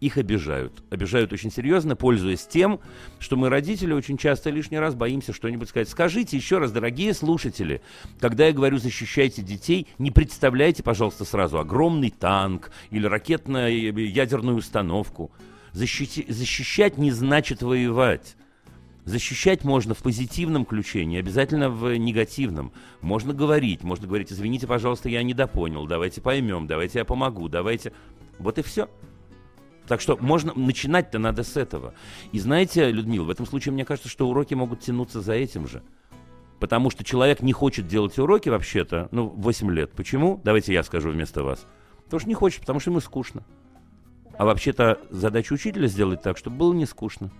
их обижают. Обижают очень серьезно, пользуясь тем, что мы, родители, очень часто лишний раз боимся что-нибудь сказать. Скажите еще раз, дорогие слушатели, когда я говорю «защищайте детей», не представляйте, пожалуйста, сразу огромный танк или ракетно-ядерную установку. Защити- защищать не значит воевать. Защищать можно в позитивном ключе, не обязательно в негативном. Можно говорить, можно говорить, извините, пожалуйста, я недопонял, давайте поймем, давайте я помогу, давайте... Вот и все. Так что можно начинать-то надо с этого. И знаете, Людмила, в этом случае мне кажется, что уроки могут тянуться за этим же. Потому что человек не хочет делать уроки вообще-то, ну, 8 лет. Почему? Давайте я скажу вместо вас. Потому что не хочет, потому что ему скучно. А вообще-то задача учителя сделать так, чтобы было не скучно.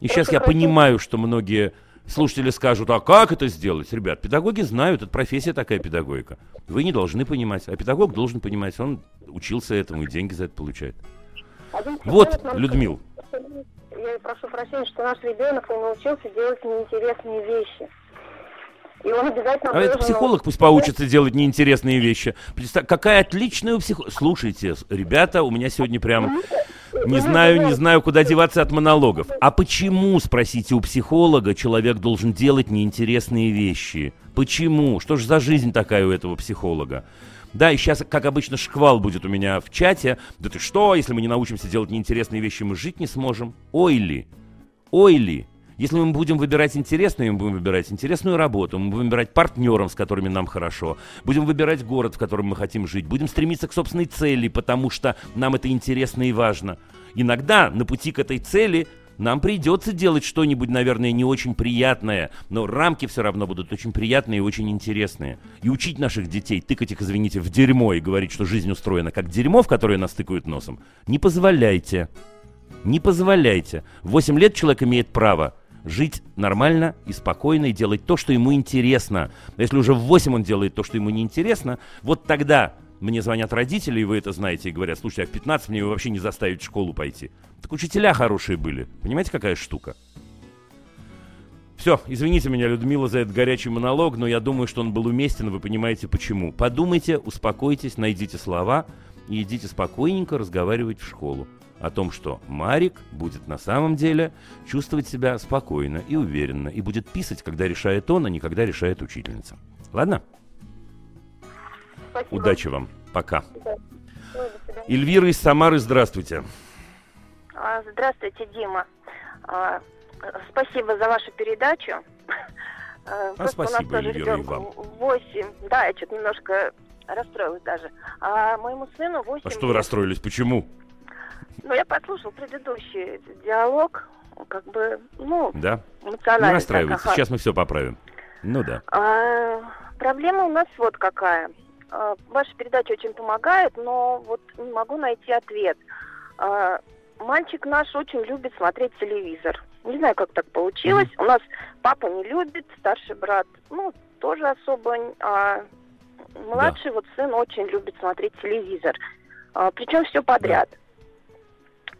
И сейчас я понимаю, что многие слушатели скажут, а как это сделать? Ребят, педагоги знают, это профессия такая педагогика. Вы не должны понимать, а педагог должен понимать, он учился этому и деньги за это получает. Вот, Людмил. Я прошу прощения, что наш ребенок не научился делать неинтересные вещи. И он обязательно а это психолог пусть поучится делать неинтересные вещи. Представь, какая отличная у психолога. Слушайте, ребята, у меня сегодня прям не знаю, не знаю, куда деваться от монологов. А почему, спросите у психолога, человек должен делать неинтересные вещи? Почему? Что же за жизнь такая у этого психолога? Да, и сейчас, как обычно, шквал будет у меня в чате. Да ты что, если мы не научимся делать неинтересные вещи, мы жить не сможем? Ой ли? Ой ли? Если мы будем выбирать интересную, мы будем выбирать интересную работу, мы будем выбирать партнеров, с которыми нам хорошо, будем выбирать город, в котором мы хотим жить, будем стремиться к собственной цели, потому что нам это интересно и важно. Иногда на пути к этой цели нам придется делать что-нибудь, наверное, не очень приятное, но рамки все равно будут очень приятные и очень интересные. И учить наших детей, тыкать их, извините, в дерьмо и говорить, что жизнь устроена как дерьмо, в которое нас тыкают носом, не позволяйте. Не позволяйте. В 8 лет человек имеет право жить нормально и спокойно и делать то, что ему интересно. Но если уже в 8 он делает то, что ему не интересно, вот тогда мне звонят родители, и вы это знаете, и говорят, слушай, а в 15 мне вообще не заставить в школу пойти. Так учителя хорошие были. Понимаете, какая штука? Все, извините меня, Людмила, за этот горячий монолог, но я думаю, что он был уместен, вы понимаете почему. Подумайте, успокойтесь, найдите слова и идите спокойненько разговаривать в школу о том, что Марик будет на самом деле чувствовать себя спокойно и уверенно, и будет писать, когда решает он, а не когда решает учительница. Ладно? Спасибо. Удачи вам. Пока. Эльвира из Самары, здравствуйте. А, здравствуйте, Дима. А, спасибо за вашу передачу. А, а спасибо, у нас Эльвира, и вам. 8. Да, я что-то немножко расстроилась даже. А моему сыну 8 А что вы расстроились? Почему? Ну, я послушал предыдущий диалог, как бы, ну, да? эмоционально. Не расстраивайтесь, так, ага. сейчас мы все поправим. Ну да. А, проблема у нас вот какая. э, ваша передача очень помогает, но вот не могу найти ответ. Э, мальчик наш очень любит смотреть телевизор. Не знаю, как так получилось. У нас папа не любит, старший брат, ну, тоже особо, а младший да. вот сын очень любит смотреть телевизор. А, причем все подряд. Да.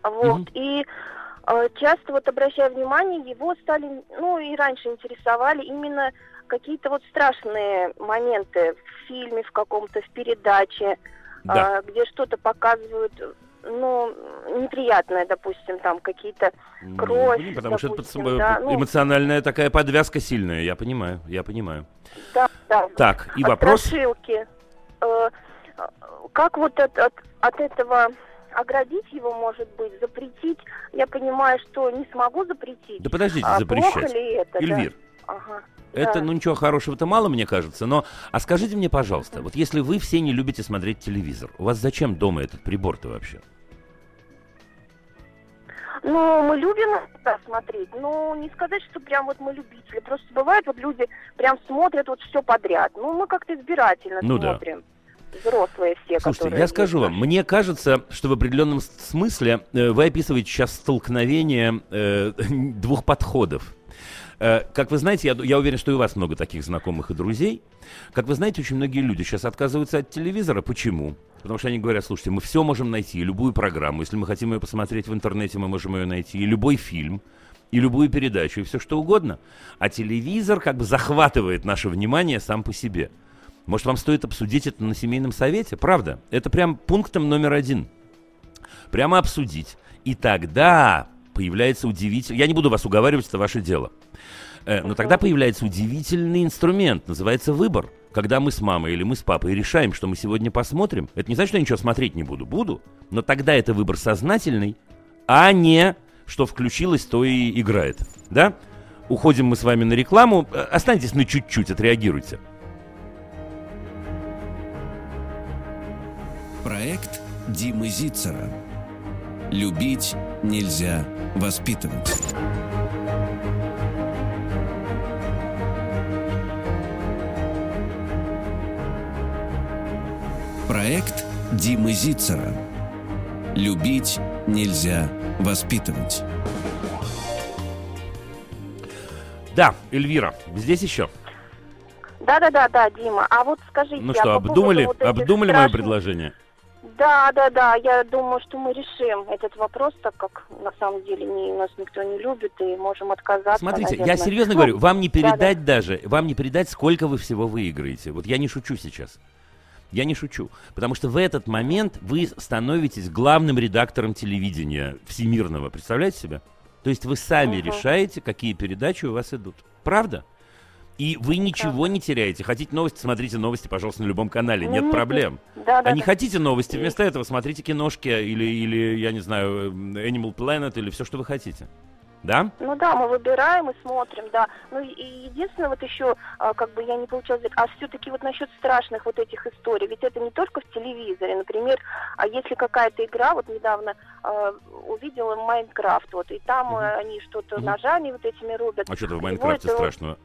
Вот. Угу. И а, часто вот обращая внимание, его стали, ну и раньше интересовали именно какие-то вот страшные моменты в фильме, в каком-то, в передаче, да. а, где что-то показывают ну, неприятное, допустим, там какие-то кровь. Ну, потому допустим, что это да, ну, эмоциональная такая подвязка сильная, я понимаю, я понимаю. Да, да. Так, и вопрос. Страшилки. Э, как вот от, от, от этого оградить его, может быть, запретить? Я понимаю, что не смогу запретить. Да подождите, а запрещать. Плохо ли это? Эльвир, да? ага. Это, да. ну ничего хорошего-то мало, мне кажется. Но, а скажите мне, пожалуйста, вот если вы все не любите смотреть телевизор, у вас зачем дома этот прибор-то вообще? Ну, мы любим да, смотреть, но не сказать, что прям вот мы любители. Просто бывает, вот люди прям смотрят вот все подряд. Ну, мы как-то избирательно ну, смотрим. Да. Взрослые все, Слушайте, я скажу вам, мне кажется, что в определенном смысле э, вы описываете сейчас столкновение э, двух подходов. Э, как вы знаете, я, я уверен, что и у вас много таких знакомых и друзей. Как вы знаете, очень многие люди сейчас отказываются от телевизора. Почему? Потому что они говорят, слушайте, мы все можем найти, любую программу. Если мы хотим ее посмотреть в интернете, мы можем ее найти. И любой фильм, и любую передачу, и все что угодно. А телевизор как бы захватывает наше внимание сам по себе. Может, вам стоит обсудить это на семейном совете? Правда. Это прям пунктом номер один. Прямо обсудить. И тогда появляется удивительный... Я не буду вас уговаривать, это ваше дело. Э, но тогда появляется удивительный инструмент, называется выбор. Когда мы с мамой или мы с папой решаем, что мы сегодня посмотрим, это не значит, что я ничего смотреть не буду. Буду. Но тогда это выбор сознательный, а не что включилось, то и играет. Да? Уходим мы с вами на рекламу. Э, останьтесь на чуть-чуть, отреагируйте. Проект Димы Зицера. Любить нельзя воспитывать. Проект Димы Зицера. Любить нельзя воспитывать. Да, Эльвира, здесь еще. Да, да, да, да, Дима. А вот скажите, ну что, а обдумали, вот обдумали страшных... мое предложение? Да, да, да. Я думаю, что мы решим этот вопрос, так как на самом деле не, нас никто не любит и можем отказаться. Смотрите, наверное. я серьезно ну, говорю, вам не передать да, да. даже, вам не передать, сколько вы всего выиграете. Вот я не шучу сейчас. Я не шучу. Потому что в этот момент вы становитесь главным редактором телевидения всемирного. Представляете себе? То есть вы сами угу. решаете, какие передачи у вас идут. Правда? И вы ничего не теряете. Хотите новости, смотрите новости, пожалуйста, на любом канале. Нет проблем. Да, да, а не хотите новости, вместо этого смотрите киношки или, или, я не знаю, Animal Planet или все, что вы хотите. Да? Ну да, мы выбираем и смотрим, да. Ну и единственное, вот еще, а, как бы я не получила а все-таки вот насчет страшных вот этих историй, ведь это не только в телевизоре, например, а если какая-то игра, вот недавно э, увидела Майнкрафт, вот, и там угу. они что-то угу. ножами вот этими рубят. А что-то в Майнкрафте вот, страшного?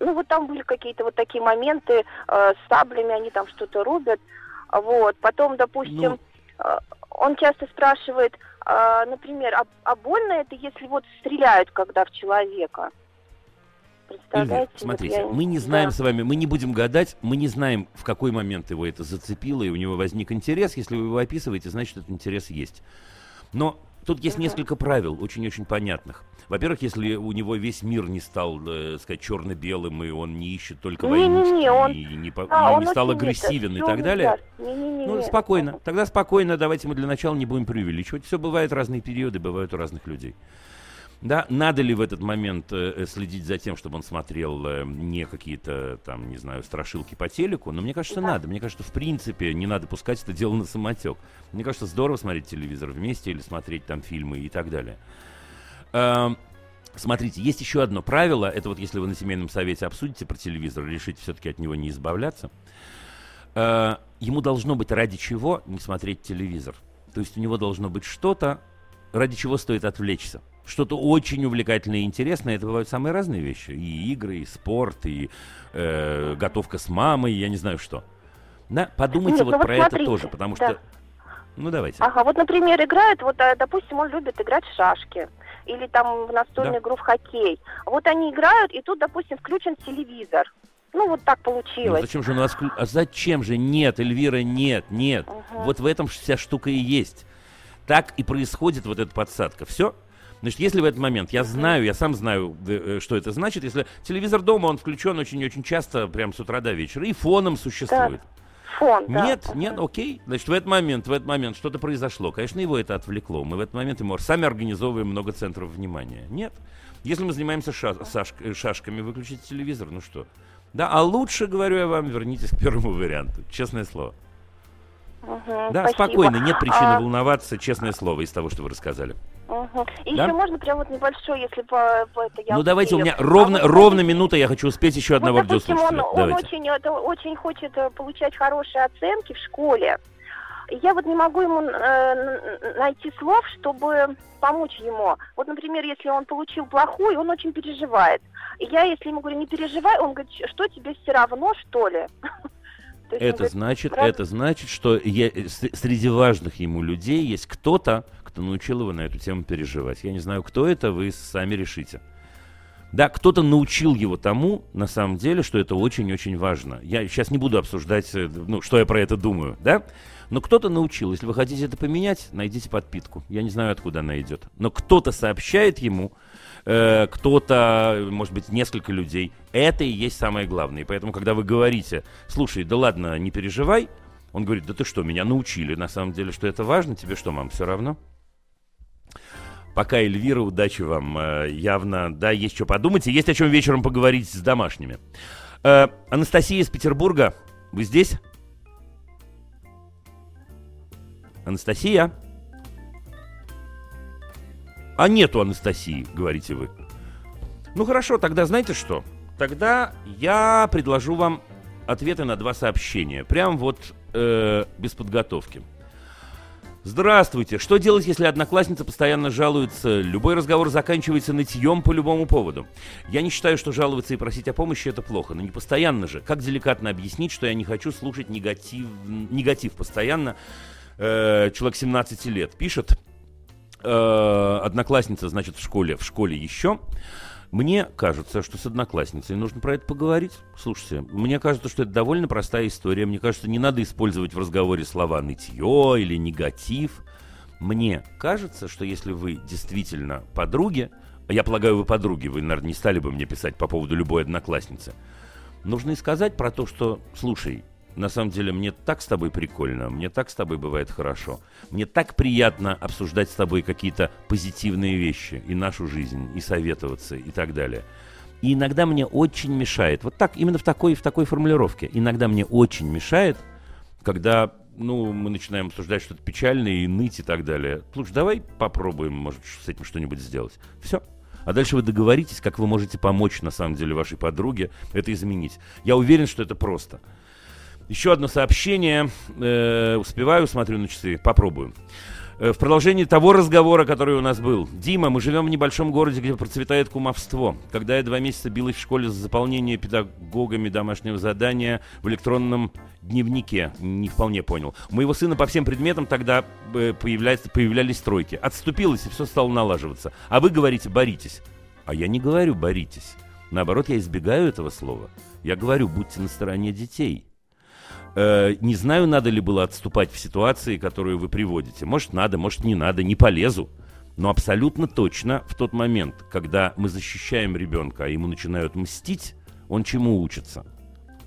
Ну вот там были какие-то вот такие моменты, э, с саблями они там что-то рубят, вот, потом, допустим, ну... э, он часто спрашивает, а, например, а, а больно это, если вот стреляют, когда в человека? Илья, смотрите, я... мы не знаем да. с вами, мы не будем гадать, мы не знаем, в какой момент его это зацепило, и у него возник интерес. Если вы его описываете, значит, этот интерес есть. Но тут есть несколько правил, очень-очень понятных. Во-первых, если у него весь мир не стал, э, сказать, черно-белым, и он не ищет только не, войнушки, не, не, он... и не, по... а, не, не стал агрессивен и так далее, не, не, не, ну, спокойно. Тогда спокойно, давайте мы для начала не будем преувеличивать. Все бывает разные периоды, бывают у разных людей. Да, надо ли в этот момент э, следить за тем, чтобы он смотрел э, не какие-то там, не знаю, страшилки по телеку? Но мне кажется, да. надо. Мне кажется, в принципе, не надо пускать это дело на самотек. Мне кажется, здорово смотреть телевизор вместе или смотреть там фильмы и так далее. Эм, смотрите, есть еще одно правило. Это вот если вы на семейном совете обсудите про телевизор, решите все-таки от него не избавляться. Э, ему должно быть ради чего не смотреть телевизор. То есть у него должно быть что-то, ради чего стоит отвлечься. Что-то очень увлекательное и интересное. Это бывают самые разные вещи. И игры, и спорт, и э, готовка с мамой, я не знаю что. Да, подумайте Нет, вот ну, про вот это тоже, потому да. что... Ну, давайте. Ага, вот, например, играет, вот, э, допустим, он любит играть в шашки или там в настольную да. игру в хоккей. Вот они играют, и тут, допустим, включен телевизор. Ну, вот так получилось. Ну, зачем же у нас... А зачем же? Нет, Эльвира, нет, нет. Угу. Вот в этом вся штука и есть. Так и происходит вот эта подсадка. Все? Значит, если в этот момент, я знаю, я сам знаю, э, что это значит, если телевизор дома, он включен очень-очень часто, прям с утра до вечера, и фоном существует. Да фон, да. Нет, нет, окей. Значит, в этот момент, в этот момент что-то произошло. Конечно, его это отвлекло. Мы в этот момент ему сами организовываем много центров внимания. Нет. Если мы занимаемся ша шашк шашками, выключите телевизор, ну что? Да, а лучше, говорю я вам, вернитесь к первому варианту. Честное слово. Угу, да, спасибо. спокойно, нет причины а... волноваться, честное слово, из того, что вы рассказали. Угу. И да? еще можно прям вот небольшой, если по, по это я Ну давайте, у меня ровно, а вот, ровно минута, я хочу успеть еще одного вот, допустим, он, он очень, это, очень хочет э, получать хорошие оценки в школе. Я вот не могу ему э, найти слов, чтобы помочь ему. Вот, например, если он получил плохой, он очень переживает. И я, если ему говорю, не переживай, он говорит, что тебе все равно, что ли? Это говорит, значит, раз... это значит, что я, среди важных ему людей есть кто-то, кто научил его на эту тему переживать. Я не знаю, кто это, вы сами решите. Да, кто-то научил его тому, на самом деле, что это очень-очень важно. Я сейчас не буду обсуждать, э, ну, что я про это думаю, да? Но кто-то научил. Если вы хотите это поменять, найдите подпитку. Я не знаю, откуда она идет. Но кто-то сообщает ему, э, кто-то, может быть, несколько людей. Это и есть самое главное. И поэтому, когда вы говорите, слушай, да ладно, не переживай, он говорит, да ты что, меня научили на самом деле, что это важно, тебе что, мам, все равно? Пока, Эльвира, удачи вам. Э, явно, да, есть что подумать, и есть о чем вечером поговорить с домашними. Э, Анастасия из Петербурга, вы здесь? Анастасия? А нету Анастасии, говорите вы. Ну хорошо, тогда знаете что? Тогда я предложу вам ответы на два сообщения. Прям вот э, без подготовки. Здравствуйте. Что делать, если одноклассница постоянно жалуется? Любой разговор заканчивается нытьем по любому поводу. Я не считаю, что жаловаться и просить о помощи это плохо, но не постоянно же. Как деликатно объяснить, что я не хочу слушать негатив, негатив постоянно? Э, человек 17 лет пишет. Э, одноклассница, значит, в школе, в школе еще. Мне кажется, что с одноклассницей нужно про это поговорить. Слушайте, мне кажется, что это довольно простая история. Мне кажется, не надо использовать в разговоре слова нытье или негатив. Мне кажется, что если вы действительно подруги, я полагаю, вы подруги, вы, наверное, не стали бы мне писать по поводу любой одноклассницы, нужно и сказать про то, что, слушай, на самом деле, мне так с тобой прикольно, мне так с тобой бывает хорошо. Мне так приятно обсуждать с тобой какие-то позитивные вещи, и нашу жизнь, и советоваться, и так далее. И иногда мне очень мешает, вот так, именно в такой, в такой формулировке, иногда мне очень мешает, когда ну, мы начинаем обсуждать что-то печальное и ныть и так далее. Слушай, давай попробуем, может, с этим что-нибудь сделать. Все. А дальше вы договоритесь, как вы можете помочь, на самом деле, вашей подруге это изменить. Я уверен, что это просто. Еще одно сообщение. Э, успеваю, смотрю на часы. Попробую. Э, в продолжении того разговора, который у нас был. Дима, мы живем в небольшом городе, где процветает кумовство. Когда я два месяца билась в школе за заполнение педагогами домашнего задания в электронном дневнике, не вполне понял. У моего сына по всем предметам тогда э, появлялись, появлялись тройки. Отступилось, и все стало налаживаться. А вы говорите «боритесь». А я не говорю «боритесь». Наоборот, я избегаю этого слова. Я говорю «будьте на стороне детей». Э, не знаю, надо ли было отступать в ситуации, которую вы приводите. Может, надо, может, не надо, не полезу. Но абсолютно точно в тот момент, когда мы защищаем ребенка, а ему начинают мстить, он чему учится?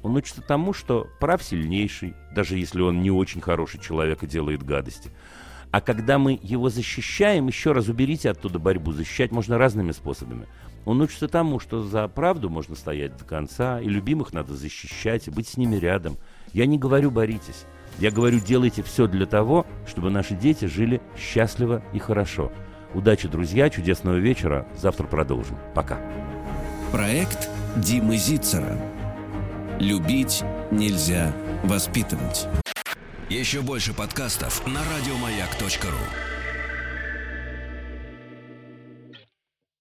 Он учится тому, что прав сильнейший, даже если он не очень хороший человек и делает гадости. А когда мы его защищаем, еще раз уберите оттуда борьбу. Защищать можно разными способами. Он учится тому, что за правду можно стоять до конца, и любимых надо защищать, и быть с ними рядом – я не говорю боритесь. Я говорю, делайте все для того, чтобы наши дети жили счастливо и хорошо. Удачи, друзья, чудесного вечера. Завтра продолжим. Пока. Проект Димы Зицера. Любить нельзя воспитывать. Еще больше подкастов на радиомаяк.ру